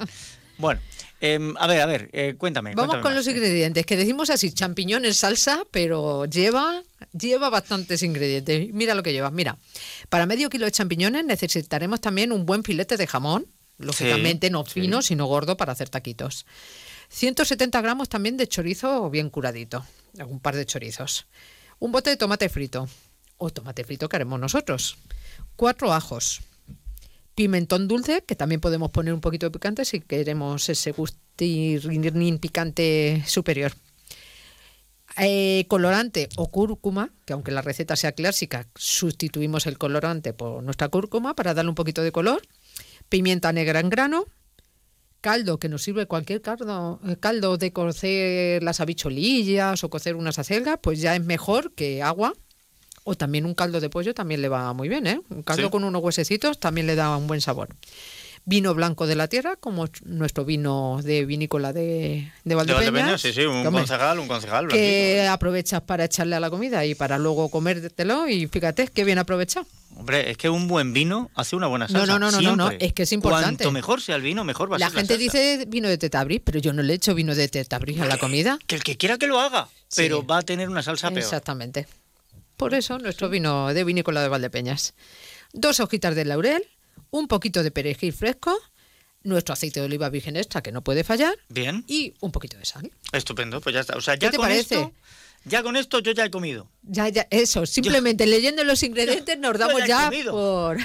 Bueno, Em, a ver, a ver, eh, cuéntame. Vamos con los ingredientes, que decimos así, champiñones salsa, pero lleva, lleva bastantes ingredientes. Mira lo que lleva. Mira, para medio kilo de champiñones necesitaremos también un buen filete de jamón, lógicamente no fino, sino gordo para hacer taquitos. 170 gramos también de chorizo bien curadito, un par de chorizos. Un bote de tomate frito, o tomate frito que haremos nosotros. Cuatro ajos, pimentón dulce, que también podemos poner un poquito de picante si queremos ese gustín picante superior. Eh, colorante o cúrcuma, que aunque la receta sea clásica, sustituimos el colorante por nuestra cúrcuma para darle un poquito de color. Pimienta negra en grano, caldo, que nos sirve cualquier caldo, eh, caldo de cocer las habichuelillas o cocer unas acelgas, pues ya es mejor que agua o también un caldo de pollo también le va muy bien, ¿eh? Un caldo con unos huesecitos también le da un buen sabor. Vino blanco de la tierra, como nuestro vino de vinícola de, de Valdepeñas. sí, sí, un concejal, un concejal. Que aprovechas para echarle a la comida y para luego comértelo y fíjate qué bien aprovechado. Hombre, es que un buen vino hace una buena salsa. No, no, no, no, no, es que es importante. Cuanto mejor sea el vino, mejor va a la ser La gente dice vino de tetabris, pero yo no le echo vino de tetabris a la comida. Que el que quiera que lo haga, pero va a tener una salsa peor. Exactamente. Por eso nuestro vino de vinícola de Valdepeñas. Dos hojitas de laurel, un poquito de perejil fresco, nuestro aceite de oliva virgen extra que no puede fallar. Bien. Y un poquito de sal. Estupendo, pues ya está. O sea, ya ¿Qué te con parece? Esto, ya con esto yo ya he comido. Ya, ya, eso, simplemente leyendo los ingredientes <laughs> nos damos ya, por,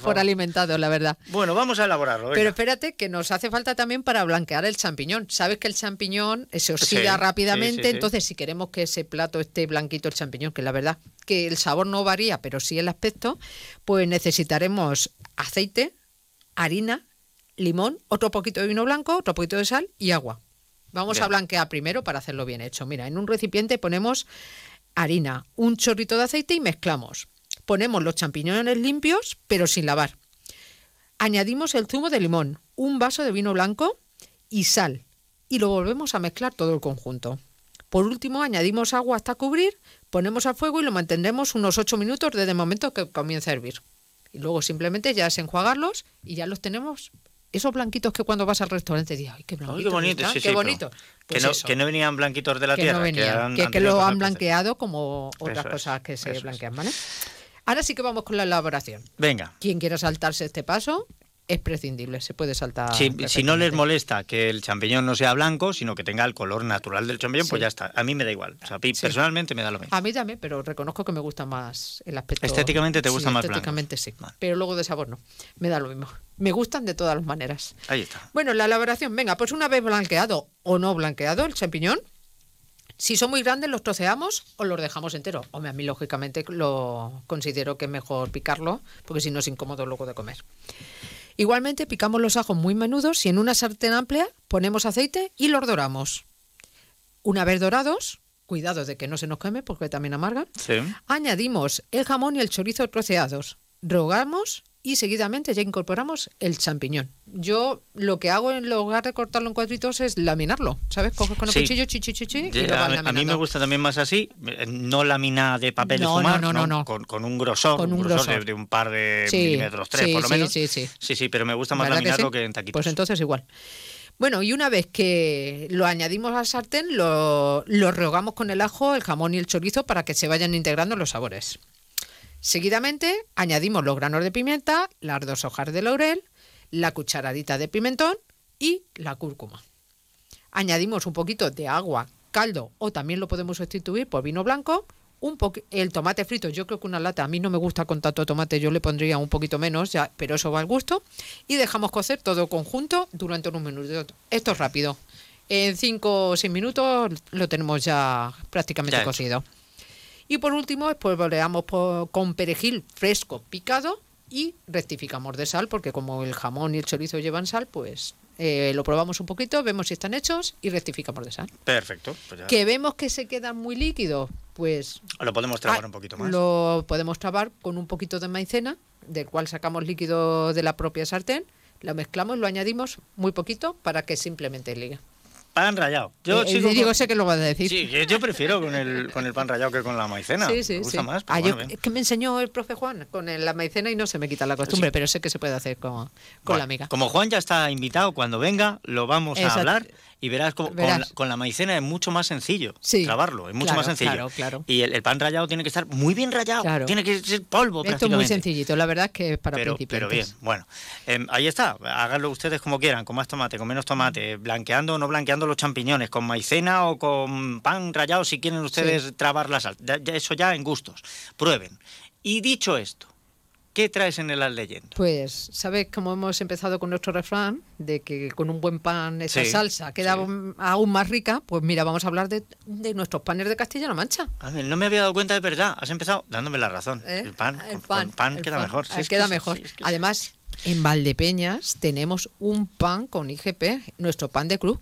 por, <laughs> alimentado, la verdad. Bueno, vamos a elaborarlo. Pero espérate, que nos hace falta también para blanquear el champiñón. Sabes que el champiñón se oxida rápidamente, entonces si queremos que ese plato esté blanquito el champiñón, que la verdad que el sabor no varía, pero sí el aspecto, pues necesitaremos aceite, harina, limón, otro poquito de vino blanco, otro poquito de sal y agua. Vamos a blanquear primero para hacerlo bien hecho. Mira, en un recipiente ponemos harina, un chorrito de aceite y mezclamos. Ponemos los champiñones limpios, pero sin lavar. Añadimos el zumo de limón, un vaso de vino blanco y sal. Y lo volvemos a mezclar todo el conjunto. Por último, añadimos agua hasta cubrir, ponemos al fuego y lo mantendremos unos 8 minutos desde el momento que comienza a hervir. Y luego simplemente ya es enjuagarlos y ya los tenemos esos blanquitos que cuando vas al restaurante dices, ay, qué bonito, qué bonito, sí, qué bonito. Pues que, no, venían blanquitos de la tierra. que, lo han blanqueado como otras cosas que se blanquean, ¿vale? Ahora sí que vamos con la elaboración. Venga. Quien quiera saltarse este paso, es prescindible, se puede saltar. si no les molesta que el champiñón no sea blanco, sino que tenga el color natural del champiñón, pues ya está. A mí me da igual. O sea, personalmente me da lo mismo. A mí también, pero reconozco que me gusta más el aspecto. Estéticamente te gusta más estéticamente sí. Pero luego de sabor no. Me da lo mismo. Me gustan de todas las maneras. Ahí está. Bueno, la elaboración. Venga, pues una vez blanqueado o no blanqueado el champiñón, si son muy grandes, los troceamos o los dejamos enteros. Hombre, a mí, lógicamente, lo considero que es mejor picarlo, porque si no es incómodo luego de comer. Igualmente picamos los ajos muy menudos y en una sartén amplia ponemos aceite y los doramos. Una vez dorados, cuidado de que no se nos queme porque también amarga, añadimos el jamón y el chorizo troceados, rogamos y seguidamente ya incorporamos el champiñón. Yo lo que hago en lugar de cortarlo en cuadritos es laminarlo, ¿sabes? Coges con el cuchillo, chichi, chichi, y lo vas A mí me gusta también más así, eh, no lámina de papel de fumar, no, no, no, Con, con, un grosor, con un, grosor, De, un par de milímetros, tres por lo menos. Sí, sí, sí. Sí, pero me gusta más laminarlo que, en taquitos. Pues entonces igual. Bueno, y una vez que lo añadimos al sartén, lo, lo rehogamos con el ajo, el jamón y el chorizo para que se vayan integrando los sabores. Seguidamente añadimos los granos de pimienta, las dos hojas de laurel, la cucharadita de pimentón y la cúrcuma. Añadimos un poquito de agua, caldo o también lo podemos sustituir por vino blanco. Un el tomate frito, yo creo que una lata, a mí no me gusta con tanto tomate, yo le pondría un poquito menos, ya, pero eso va al gusto. Y dejamos cocer todo conjunto durante unos minutos. Esto es rápido. En 5 o 6 minutos lo tenemos ya prácticamente Ya hecho. Y por último, volteamos por- con perejil fresco picado y rectificamos de sal, porque como el jamón y el chorizo llevan sal, pues eh, lo probamos un poquito, vemos si están hechos y rectificamos de sal. Perfecto. pues. Que vemos que se quedan muy líquidos, pues Lo podemos trabar Ah, un poquito más. lo podemos trabar con un poquito de maicena, del cual sacamos líquido de la propia sartén, lo mezclamos, lo añadimos muy poquito para que simplemente ligue. Pan rallado. Yo Eh, sigo digo, con- sé que lo vas a decir. Sí, yo- yo prefiero con el, con el pan rallado que con la maicena. Sí, sí, Me gusta sí. más. Ah, bueno, yo- bien. es que me enseñó el profe Juan con el- la maicena y no se me quita la costumbre, pero sé que se puede hacer con, con Bueno, la amiga. Como Juan ya está invitado, cuando venga lo vamos a hablar y verás, cómo- con, la, con la maicena es mucho más sencillo Sí. trabarlo, es mucho Claro, más sencillo. claro, claro. Y el, el pan rallado tiene que estar muy bien rallado, Claro. tiene que ser polvo Esto es muy sencillito, la verdad es que es para pero, pero principiantes. bien, bueno, em, ahí está, háganlo ustedes como quieran, con más tomate, con menos tomate, blanqueando o no blanqueando los champiñones, con maicena o con pan rallado si quieren ustedes trabar la sal, Ya- ya- eso ya en gustos, prueben. Y dicho esto, ¿qué traes en el al leyendo? Pues, ¿sabes cómo hemos empezado con nuestro refrán? De que con un buen pan esa Sí, salsa queda aún- aún más rica. Pues mira, vamos a hablar de, de nuestros panes de Castilla-La Mancha. A ver, no me había dado cuenta de verdad. Has empezado dándome la razón. ¿Eh? El pan, El pan, con pan el queda pan. mejor. Sí, es que queda mejor. sí, es que- Además, en Valdepeñas tenemos un pan con IGP, nuestro pan de cruz.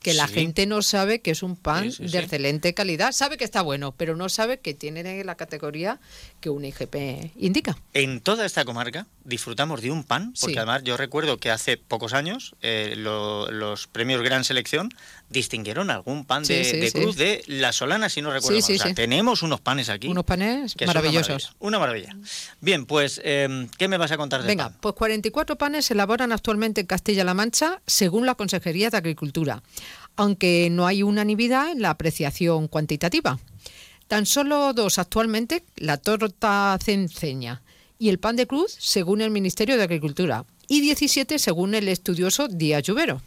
Que la Sí. gente no sabe que es un pan Sí, sí, de excelente calidad. Sabe que está bueno, pero no sabe que tiene la categoría que un IGP indica. En toda esta comarca disfrutamos de un pan, porque además yo recuerdo que hace pocos años eh, lo- los premios Gran Selección distinguieron algún pan de, cruz de La Solana, si no recuerdo mal. O sea, tenemos unos panes aquí. Unos panes que son una maravillosos. maravilla, Una maravilla. Bien, pues, em, ¿qué me vas a contar de Venga, pan? pues 44 panes se elaboran actualmente en Castilla-La Mancha según la Consejería de Agricultura, aunque no hay unanimidad en la apreciación cuantitativa. Tan solo dos actualmente, la torta cenceña y el pan de cruz, según el Ministerio de Agricultura, y 17 según el estudioso Díaz Lluvero.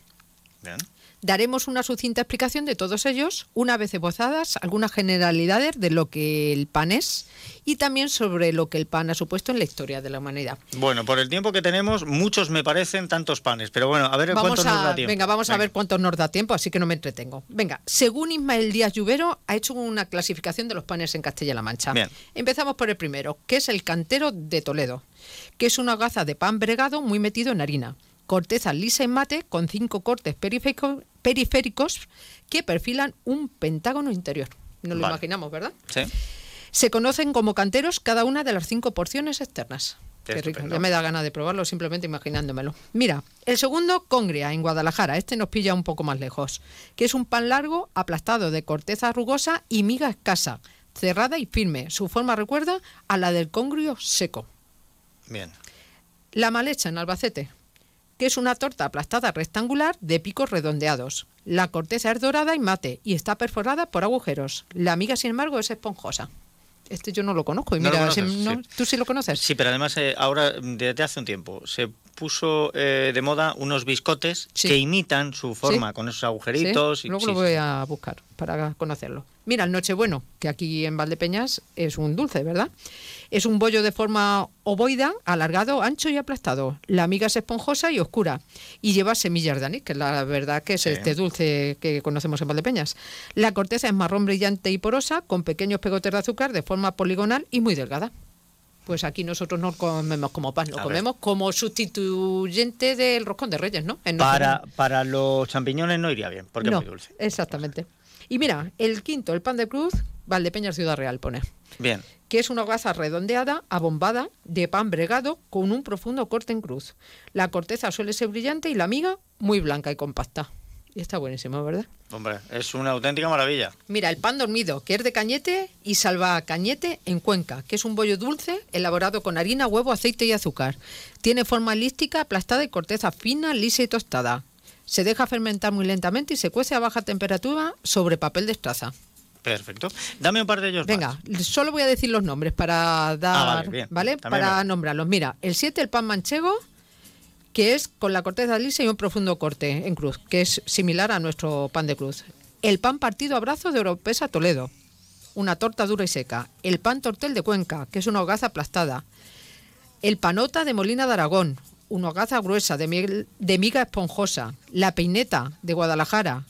Bien. Daremos una sucinta explicación de todos ellos, una vez esbozadas algunas generalidades de lo que el pan es y también sobre lo que el pan ha supuesto en la historia de la humanidad. Bueno, por el tiempo que tenemos, muchos me parecen tantos panes, pero bueno, a ver cuánto nos da tiempo. venga, vamos a ver cuánto nos da tiempo, así que no me entretengo. Venga, según Ismael Díaz Lluvero, ha hecho una clasificación de los panes en Castilla-La Mancha. Bien. Empezamos por el primero, que es el cantero de Toledo, que es una gaza de pan bregado muy metido en harina. Corteza lisa y mate con cinco cortes periférico- periféricos que perfilan un pentágono interior. Nos lo Vale. imaginamos, ¿verdad? Sí. Se conocen como canteros cada una de las cinco porciones externas. Qué rico, ya me da ganas de probarlo simplemente imaginándomelo. Mira, el segundo, Congria, en Guadalajara. Este nos pilla un poco más lejos. Que es un pan largo, aplastado de corteza rugosa y miga escasa, cerrada y firme. Su forma recuerda a la del congrio seco. Bien. La malecha en Albacete, que es una torta aplastada rectangular de picos redondeados. La corteza es dorada y mate y está perforada por agujeros. La miga, sin embargo, es esponjosa. Este yo no lo conozco. Y No mira, conoces, no- sí. ¿tú sí lo conoces? Sí, pero además eh, ahora, desde hace un tiempo, se puso eh, de moda unos biscotes Sí. que imitan su forma, Sí. con esos agujeritos. Y- Luego lo voy a buscar para conocerlo. Mira, el Nochebueno, que aquí en Valdepeñas es un dulce, ¿verdad? Es un bollo de forma ovoida, alargado, ancho y aplastado. La miga es esponjosa y oscura y lleva semillas de anís, que la verdad que es Sí. este dulce que conocemos en Valdepeñas. La corteza es marrón brillante y porosa, con pequeños pegotes de azúcar de forma poligonal y muy delgada. Pues aquí nosotros no comemos como pan, lo A ver. comemos como sustituyente del roscón de reyes, ¿no? En Para, para los champiñones no iría bien, porque no, es muy dulce. Exactamente. Y mira, el quinto, el pan de cruz, Valdepeñas Ciudad Real pone, Bien. que es una hogaza redondeada, abombada, de pan bregado con un profundo corte en cruz. La corteza suele ser brillante y la miga muy blanca y compacta. Y está buenísimo, ¿verdad? Hombre, es una auténtica maravilla. Mira, el pan dormido, que es de cañete y salva cañete en Cuenca, que es un bollo dulce elaborado con harina, huevo, aceite y azúcar. Tiene forma elíptica, aplastada y corteza fina, lisa y tostada. Se deja fermentar muy lentamente y se cuece a baja temperatura sobre papel de estraza. Perfecto. Dame un par de ellos Venga, más. solo voy a decir los nombres para dar, Ah, vale, bien. También Para nombrarlos. Mira, el 7, el pan manchego, que es con la corteza lisa y un profundo corte en cruz, que es similar a nuestro pan de cruz. El pan partido a brazos de Oropesa Toledo, una torta dura y seca. El pan tortel de Cuenca, que es una hogaza aplastada. El panota de Molina de Aragón, una hogaza gruesa de, de miga esponjosa. La peineta de Guadalajara,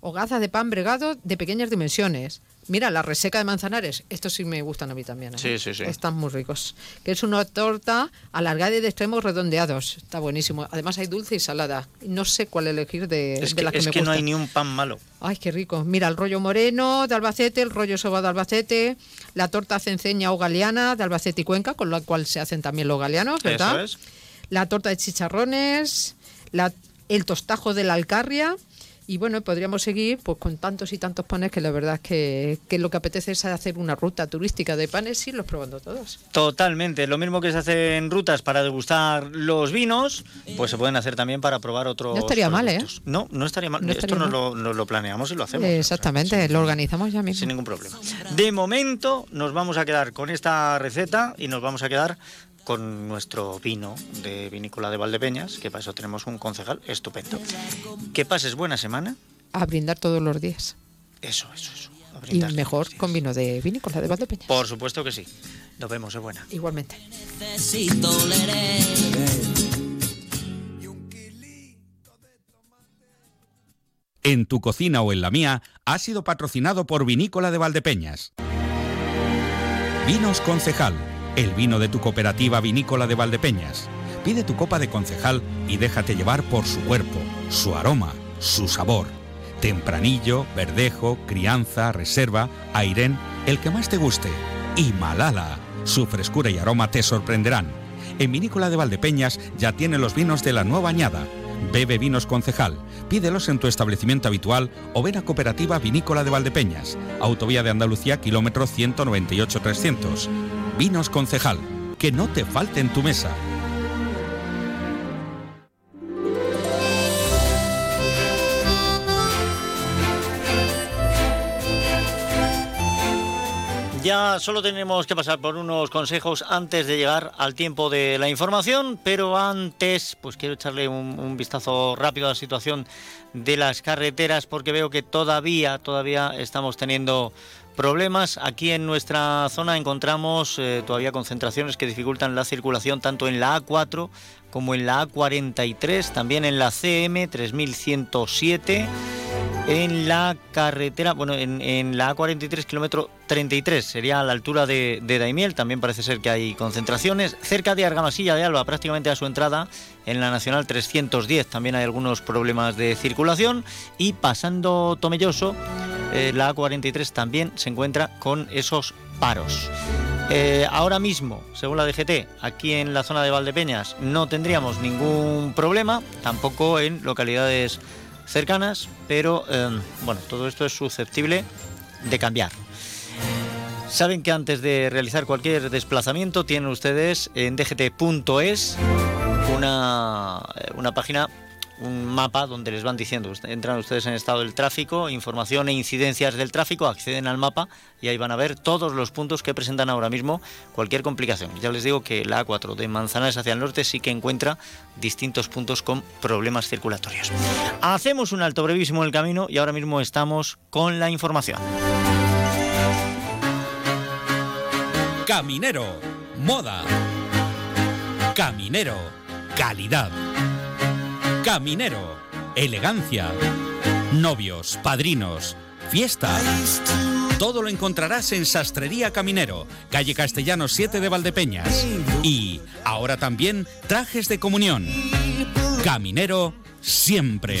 hogaza de pan bregado de pequeñas dimensiones. Mira, la reseca de manzanares, estos sí me gustan a mí también. ¿eh? Sí, sí, sí. Están muy ricos. Que es una torta alargada y de extremos redondeados. Está buenísimo. Además hay dulce y salada. No sé cuál elegir de, Es de que, las que es me que no gustan. hay ni un pan malo. Ay, qué rico. Mira, el rollo moreno de Albacete, el rollo soba de Albacete, la torta cenceña o galeana de Albacete y Cuenca, con la cual se hacen también los galeanos, ¿verdad? Eso es. La torta de chicharrones, la- el tostajo de la alcarria. Y bueno, podríamos seguir pues con tantos y tantos panes que la verdad es que, que lo que apetece es hacer una ruta turística de panes y irlos probando todos. Totalmente. Lo mismo que se hace en rutas para degustar los vinos, pues se pueden hacer también para probar otros. No estaría mal, ¿eh? No, no estaría mal. No Esto estaría nos mal. lo, nos lo planeamos y lo hacemos. Exactamente, lo organizamos ya mismo. Sin ningún problema. De momento nos vamos a quedar con esta receta y nos vamos a quedar con nuestro vino de vinícola de Valdepeñas, que para eso tenemos un concejal estupendo. Que pases buena semana. A brindar todos los días. Eso, eso, eso. a Y mejor con vino de vinícola de Valdepeña. Por supuesto que sí. Nos vemos, es buena. Igualmente. En tu cocina o en la mía ha sido patrocinado por Vinícola de Valdepeñas. Vinos Concejal, el vino de tu cooperativa vinícola de Valdepeñas. Pide tu copa de concejal y déjate llevar por su cuerpo, su aroma, su sabor. Tempranillo, verdejo, crianza, reserva, airén, el que más te guste. Y Malala, su frescura y aroma te sorprenderán. En Vinícola de Valdepeñas ya tiene los vinos de la nueva añada. Bebe vinos concejal. Pídelos en tu establecimiento habitual o ven a Cooperativa Vinícola de Valdepeñas. Autovía de Andalucía, kilómetro 198-300. Vinos concejal. Que no te falte en tu mesa. Ya solo tenemos que pasar por unos consejos antes de llegar al tiempo de la información, pero antes, pues quiero echarle un, vistazo rápido a la situación de las carreteras, porque veo que todavía, todavía estamos teniendo problemas. Aquí en nuestra zona encontramos eh, todavía concentraciones que dificultan la circulación tanto en la A4 como en la A43, también en la CM 3107 en la carretera, bueno, en, la A43, kilómetro 33, sería a la altura de Daimiel, también parece ser que hay concentraciones. Cerca de Argamasilla de Alba, prácticamente a su entrada, en la Nacional 310, también hay algunos problemas de circulación. Y pasando Tomelloso, eh, la A43 también se encuentra con esos paros. Eh, ahora mismo, según la DGT, aquí en la zona de Valdepeñas no tendríamos ningún problema, tampoco en localidades cercanas, pero eh, bueno, todo esto es susceptible de cambiar. Saben que antes de realizar cualquier desplazamiento tienen ustedes en dgt.es una, una página, un mapa donde les van diciendo, entran ustedes en estado del tráfico, información e incidencias del tráfico, acceden al mapa y ahí van a ver todos los puntos que presentan ahora mismo cualquier complicación. Ya les digo que la A4 de Manzanares hacia el norte sí que encuentra distintos puntos con problemas circulatorios. Hacemos un alto brevísimo en el camino y ahora mismo estamos con la información. Caminero, moda. Caminero, calidad. Caminero, elegancia. Novios, padrinos, fiesta. Todo lo encontrarás en Sastrería Caminero, calle Castellanos 7 de Valdepeñas. Y ahora también trajes de comunión. Caminero, siempre.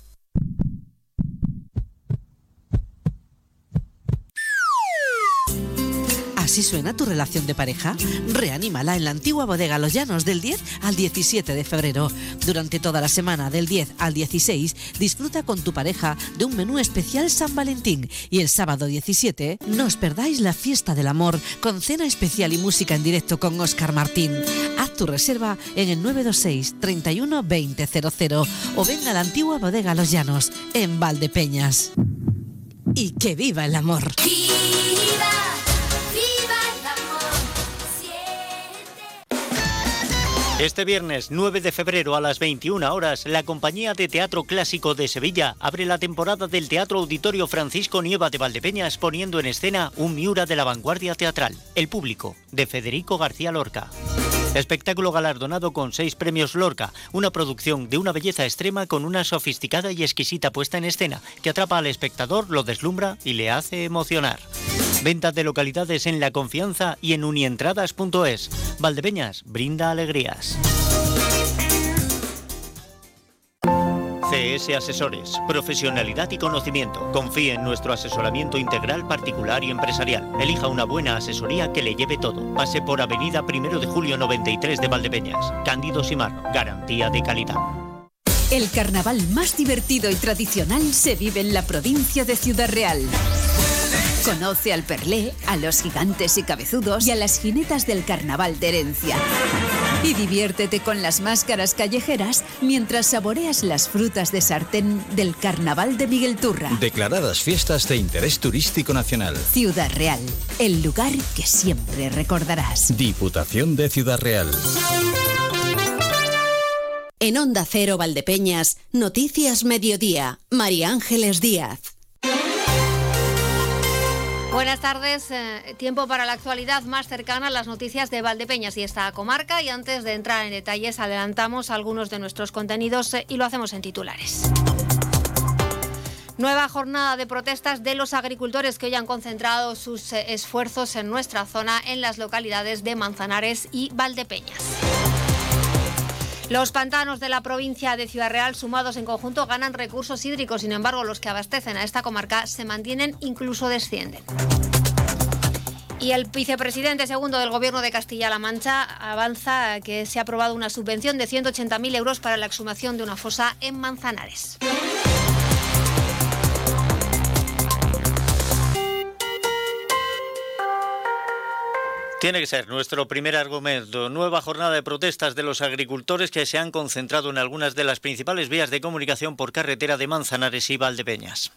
Así suena tu relación de pareja? Reanímala en la antigua bodega Los Llanos del 10 al 17 de febrero. Durante toda la semana del 10 al 16 disfruta con tu pareja de un menú especial San Valentín y el sábado 17 no os perdáis la fiesta del amor con cena especial y música en directo con Oscar Martín. Haz tu reserva en el 926 31 2000 o venga a la antigua bodega Los Llanos en Valdepeñas. Y que viva el amor. Este viernes 9 de febrero a las 21 horas, la Compañía de Teatro Clásico de Sevilla abre la temporada del Teatro Auditorio Francisco Nieva de Valdepeñas poniendo en escena un Miura de la vanguardia teatral, El Público, de Federico García Lorca. Espectáculo galardonado con seis premios Lorca, una producción de una belleza extrema con una sofisticada y exquisita puesta en escena que atrapa al espectador, lo deslumbra y le hace emocionar. Venta de localidades en La Confianza y en unientradas.es. Valdepeñas brinda alegrías. CS Asesores, profesionalidad y conocimiento. Confíe en nuestro asesoramiento integral particular y empresarial. Elija una buena asesoría que le lleve todo. Pase por Avenida 1 de Julio 93 de Valdepeñas. Cándido Simar, garantía de calidad. El carnaval más divertido y tradicional se vive en la provincia de Ciudad Real. Conoce al Perlé, a los gigantes y cabezudos y a las jinetas del carnaval de herencia. Y diviértete con las máscaras callejeras mientras saboreas las frutas de sartén del carnaval de Miguel Turra. Declaradas fiestas de interés turístico nacional. Ciudad Real, el lugar que siempre recordarás. Diputación de Ciudad Real. En Onda Cero Valdepeñas, Noticias Mediodía, María Ángeles Díaz. Buenas tardes. eh, tiempo para la actualidad más cercana a las noticias de Valdepeñas y esta comarca. Y antes de entrar en detalles, adelantamos algunos de nuestros contenidos eh, y lo hacemos en titulares. Nueva jornada de protestas de los agricultores que hoy han concentrado sus eh, esfuerzos en nuestra zona en las localidades de Manzanares y Valdepeñas. Los pantanos de la provincia de Ciudad Real, sumados en conjunto, ganan recursos hídricos. Sin embargo, los que abastecen a esta comarca se mantienen, incluso descienden. Y el vicepresidente segundo del Gobierno de Castilla-La Mancha avanza que se ha aprobado una subvención de 180.000 euros para la exhumación de una fosa en Manzanares. Tiene que ser nuestro primer argumento. Nueva jornada de protestas de los agricultores que se han concentrado en algunas de las principales vías de comunicación por carretera de Manzanares y Valdepeñas.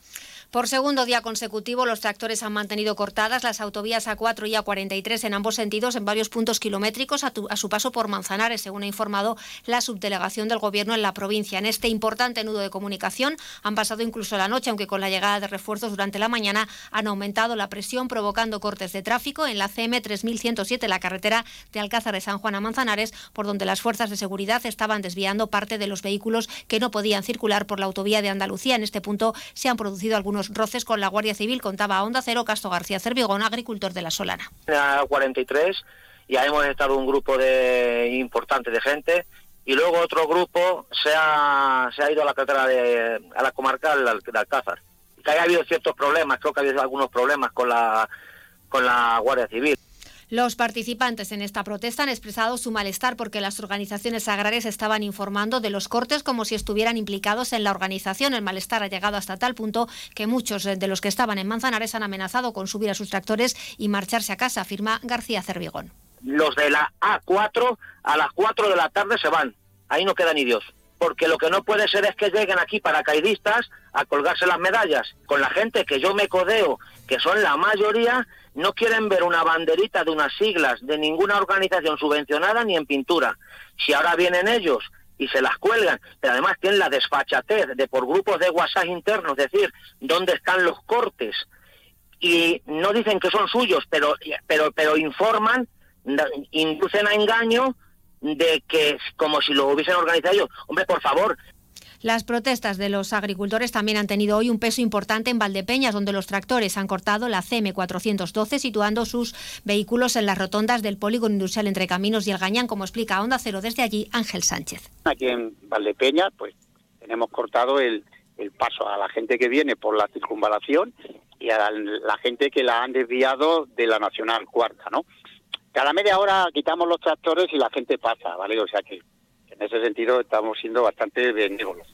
Por segundo día consecutivo, los tractores han mantenido cortadas las autovías A4 y A43 en ambos sentidos en varios puntos kilométricos a, a su paso por Manzanares, según ha informado la subdelegación del Gobierno en la provincia. En este importante nudo de comunicación han pasado incluso la noche, aunque con la llegada de refuerzos durante la mañana han aumentado la presión, provocando cortes de tráfico en la CM 3107, la carretera de Alcázar de San Juan a Manzanares, por donde las fuerzas de seguridad estaban desviando parte de los vehículos que no podían circular por la autovía de Andalucía. En este punto se han producido algunos roces con la Guardia Civil, contaba a Onda Cero Castro García Cervigón, agricultor de la Solana. la 43 ya hemos estado un grupo de importante de gente y luego otro grupo se ha, se ha ido a la carretera de a la comarcal de Alcázar. Que haya habido ciertos problemas, creo que ha habido algunos problemas con la con la Guardia Civil. Los participantes en esta protesta han expresado su malestar porque las organizaciones agrarias estaban informando de los cortes como si estuvieran implicados en la organización. El malestar ha llegado hasta tal punto que muchos de los que estaban en Manzanares han amenazado con subir a sus tractores y marcharse a casa, afirma García Cervigón. Los de la A4 a las 4 de la tarde se van. Ahí no queda ni Dios. Porque lo que no puede ser es que lleguen aquí paracaidistas a colgarse las medallas. Con la gente que yo me codeo, que son la mayoría, no quieren ver una banderita de unas siglas de ninguna organización subvencionada ni en pintura. Si ahora vienen ellos y se las cuelgan, pero además tienen la desfachatez de por grupos de WhatsApp internos, decir, dónde están los cortes, y no dicen que son suyos, pero, pero, pero informan, inducen a engaño de que como si lo hubiesen organizado ellos. Hombre, por favor, Las protestas de los agricultores también han tenido hoy un peso importante en Valdepeñas, donde los tractores han cortado la CM412, situando sus vehículos en las rotondas del polígono industrial entre Caminos y El Gañán, como explica Onda Cero desde allí Ángel Sánchez. Aquí en Valdepeña, pues tenemos cortado el, el paso a la gente que viene por la circunvalación y a la gente que la han desviado de la Nacional Cuarta, ¿no? Cada media hora quitamos los tractores y la gente pasa, ¿vale? O sea que en ese sentido estamos siendo bastante benévolos.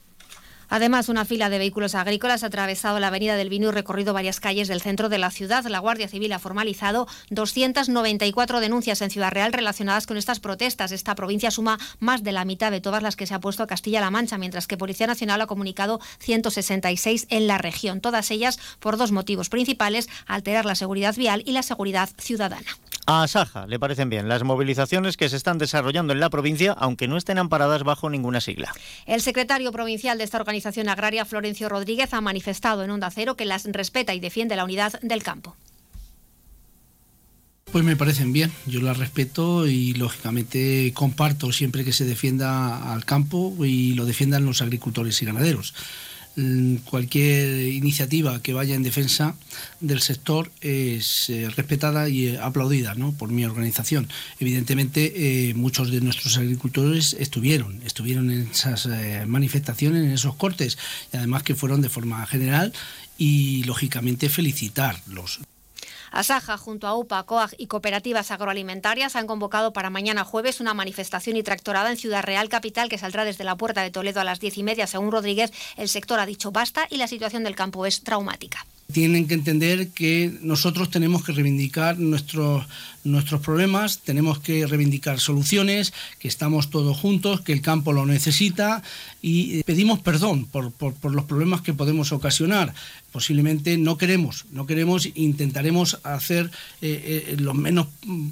Además, una fila de vehículos agrícolas ha atravesado la Avenida del Vino y recorrido varias calles del centro de la ciudad. La Guardia Civil ha formalizado 294 denuncias en Ciudad Real relacionadas con estas protestas. Esta provincia suma más de la mitad de todas las que se ha puesto a Castilla-La Mancha, mientras que Policía Nacional ha comunicado 166 en la región. Todas ellas por dos motivos principales, alterar la seguridad vial y la seguridad ciudadana. A Saja le parecen bien las movilizaciones que se están desarrollando en la provincia, aunque no estén amparadas bajo ninguna sigla. El secretario provincial de esta organización agraria, Florencio Rodríguez, ha manifestado en Onda Cero que las respeta y defiende la unidad del campo. Pues me parecen bien, yo las respeto y lógicamente comparto siempre que se defienda al campo y lo defiendan los agricultores y ganaderos. Mm, cualquier iniciativa que vaya en defensa del sector es eh, respetada y eh, aplaudida ¿no? por mi organización. Evidentemente, eh, muchos de nuestros agricultores estuvieron, estuvieron en esas manifestaciones, en esos cortes, y además que fueron de forma general y, lógicamente, felicitarlos. Asaja, junto a UPA, COAG y cooperativas agroalimentarias, han convocado para mañana jueves una manifestación y tractorada en Ciudad Real Capital que saldrá desde la puerta de Toledo a las diez y media. Según Rodríguez, el sector ha dicho basta y la situación del campo es traumática tienen que entender que nosotros tenemos que reivindicar nuestros, nuestros problemas, tenemos que reivindicar soluciones, que estamos todos juntos, que el campo lo necesita y pedimos perdón por, los problemas que podemos ocasionar. Posiblemente no queremos, no queremos, intentaremos hacer eh, eh, los menos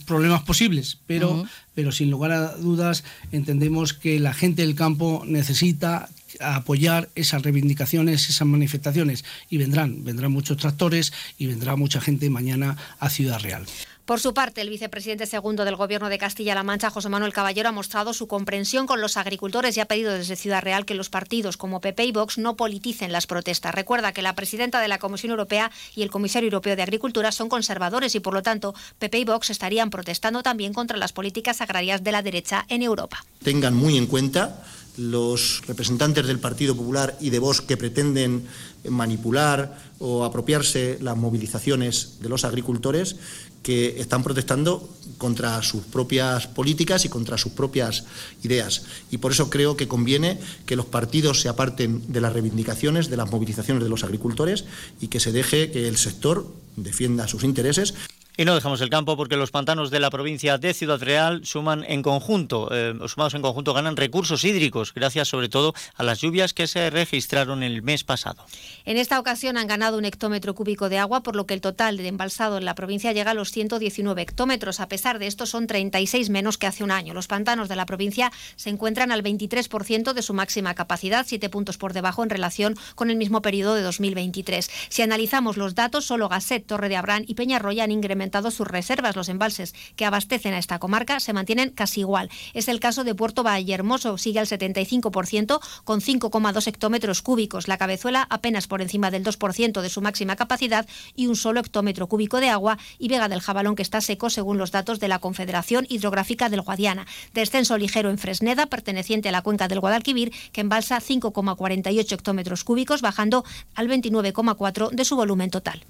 problemas posibles, pero, pero sin lugar a dudas entendemos que la gente del campo necesita apoyar esas reivindicaciones, esas manifestaciones y vendrán, vendrán muchos tractores y vendrá mucha gente mañana a Ciudad Real. Por su parte, el vicepresidente segundo del Gobierno de Castilla-La Mancha, José Manuel Caballero, ha mostrado su comprensión con los agricultores y ha pedido desde Ciudad Real que los partidos como PP y Vox no politicen las protestas. Recuerda que la presidenta de la Comisión Europea y el comisario europeo de Agricultura son conservadores y, por lo tanto, PP y Vox estarían protestando también contra las políticas agrarias de la derecha en Europa. Tengan muy en cuenta los representantes del Partido Popular y de Vox que pretenden manipular o apropiarse las movilizaciones de los agricultores que están protestando contra sus propias políticas y contra sus propias ideas. Y por eso creo que conviene que los partidos se aparten de las reivindicaciones, de las movilizaciones de los agricultores y que se deje que el sector defienda sus intereses. Y no dejamos el campo porque los pantanos de la provincia de Ciudad Real suman en conjunto, eh, sumados en conjunto, ganan recursos hídricos, gracias sobre todo a las lluvias que se registraron el mes pasado. En esta ocasión han ganado un hectómetro cúbico de agua, por lo que el total de embalsado en la provincia llega a los 119 hectómetros. A pesar de esto, son 36 menos que hace un año. Los pantanos de la provincia se encuentran al 23% de su máxima capacidad, 7 puntos por debajo en relación con el mismo periodo de 2023. Si analizamos los datos, solo Gasset, Torre de Abrán y Peñarroya han incrementado sus reservas. Los embalses que abastecen a esta comarca se mantienen casi igual. Es el caso de Puerto Vallehermoso, sigue al 75% con 5,2 hectómetros cúbicos. La cabezuela apenas por encima del 2% de su máxima capacidad y un solo hectómetro cúbico de agua y Vega del Jabalón que está seco según los datos de la Confederación Hidrográfica del Guadiana. Descenso ligero en Fresneda, perteneciente a la cuenca del Guadalquivir, que embalsa 5,48 hectómetros cúbicos, bajando al 29,4 de su volumen total.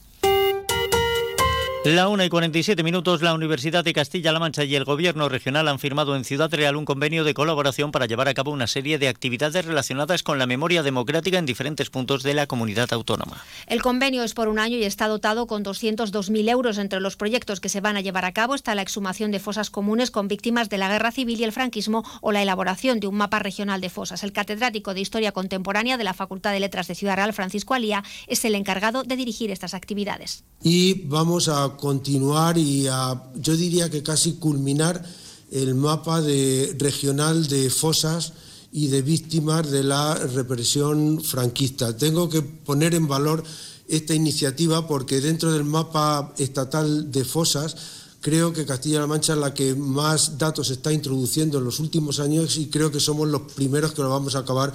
La 1 y 47 minutos, la Universidad de Castilla-La Mancha y el Gobierno regional han firmado en Ciudad Real un convenio de colaboración para llevar a cabo una serie de actividades relacionadas con la memoria democrática en diferentes puntos de la comunidad autónoma. El convenio es por un año y está dotado con 202.000 euros. Entre los proyectos que se van a llevar a cabo está la exhumación de fosas comunes con víctimas de la guerra civil y el franquismo o la elaboración de un mapa regional de fosas. El catedrático de Historia Contemporánea de la Facultad de Letras de Ciudad Real, Francisco Alía, es el encargado de dirigir estas actividades. Y vamos a continuar y a, yo diría que casi culminar el mapa de, regional de fosas y de víctimas de la represión franquista. Tengo que poner en valor esta iniciativa porque dentro del mapa estatal de fosas creo que Castilla-La Mancha es la que más datos está introduciendo en los últimos años y creo que somos los primeros que lo vamos a acabar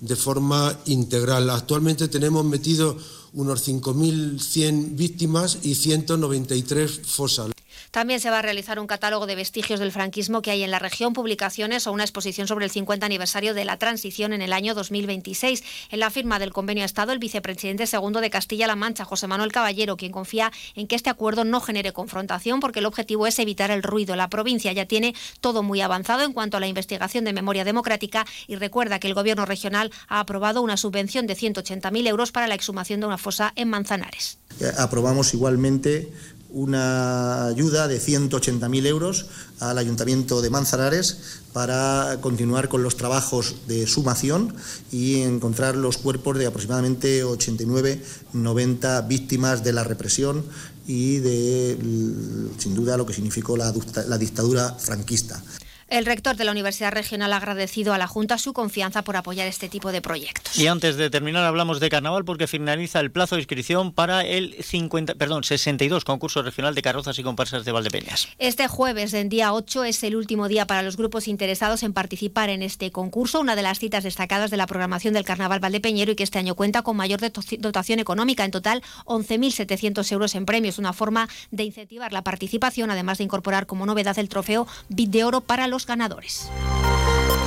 de forma integral. Actualmente tenemos metido unos 5.100 víctimas y 193 fosas. También se va a realizar un catálogo de vestigios del franquismo que hay en la región, publicaciones o una exposición sobre el 50 aniversario de la transición en el año 2026. En la firma del convenio ha estado el vicepresidente segundo de Castilla-La Mancha, José Manuel Caballero, quien confía en que este acuerdo no genere confrontación porque el objetivo es evitar el ruido. La provincia ya tiene todo muy avanzado en cuanto a la investigación de memoria democrática y recuerda que el gobierno regional ha aprobado una subvención de 180.000 euros para la exhumación de una fosa en Manzanares. Aprobamos igualmente una ayuda de 180.000 euros al Ayuntamiento de Manzanares para continuar con los trabajos de sumación y encontrar los cuerpos de aproximadamente 89-90 víctimas de la represión y de, sin duda, lo que significó la, la dictadura franquista. El rector de la Universidad Regional ha agradecido a la Junta su confianza por apoyar este tipo de proyectos. Y antes de terminar hablamos de carnaval porque finaliza el plazo de inscripción para el 50, perdón, 62 concurso regional de carrozas y comparsas de Valdepeñas. Este jueves, en día 8, es el último día para los grupos interesados en participar en este concurso, una de las citas destacadas de la programación del Carnaval Valdepeñero y que este año cuenta con mayor dotación económica, en total 11.700 euros en premios, una forma de incentivar la participación, además de incorporar como novedad el trofeo Bit de Oro para los ganadores.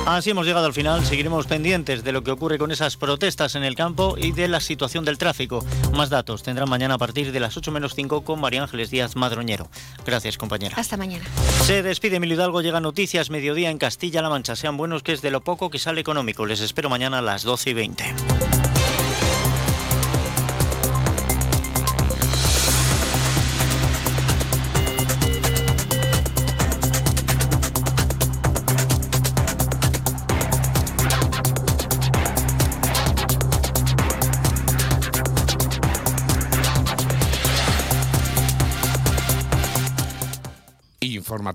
Así hemos llegado al final. Seguiremos pendientes de lo que ocurre con esas protestas en el campo y de la situación del tráfico. Más datos tendrán mañana a partir de las 8 menos 5 con María Ángeles Díaz Madroñero. Gracias, compañera. Hasta mañana. Se despide Emilio Hidalgo. Llega Noticias Mediodía en Castilla-La Mancha. Sean buenos, que es de lo poco que sale económico. Les espero mañana a las 12 y 20. informativo.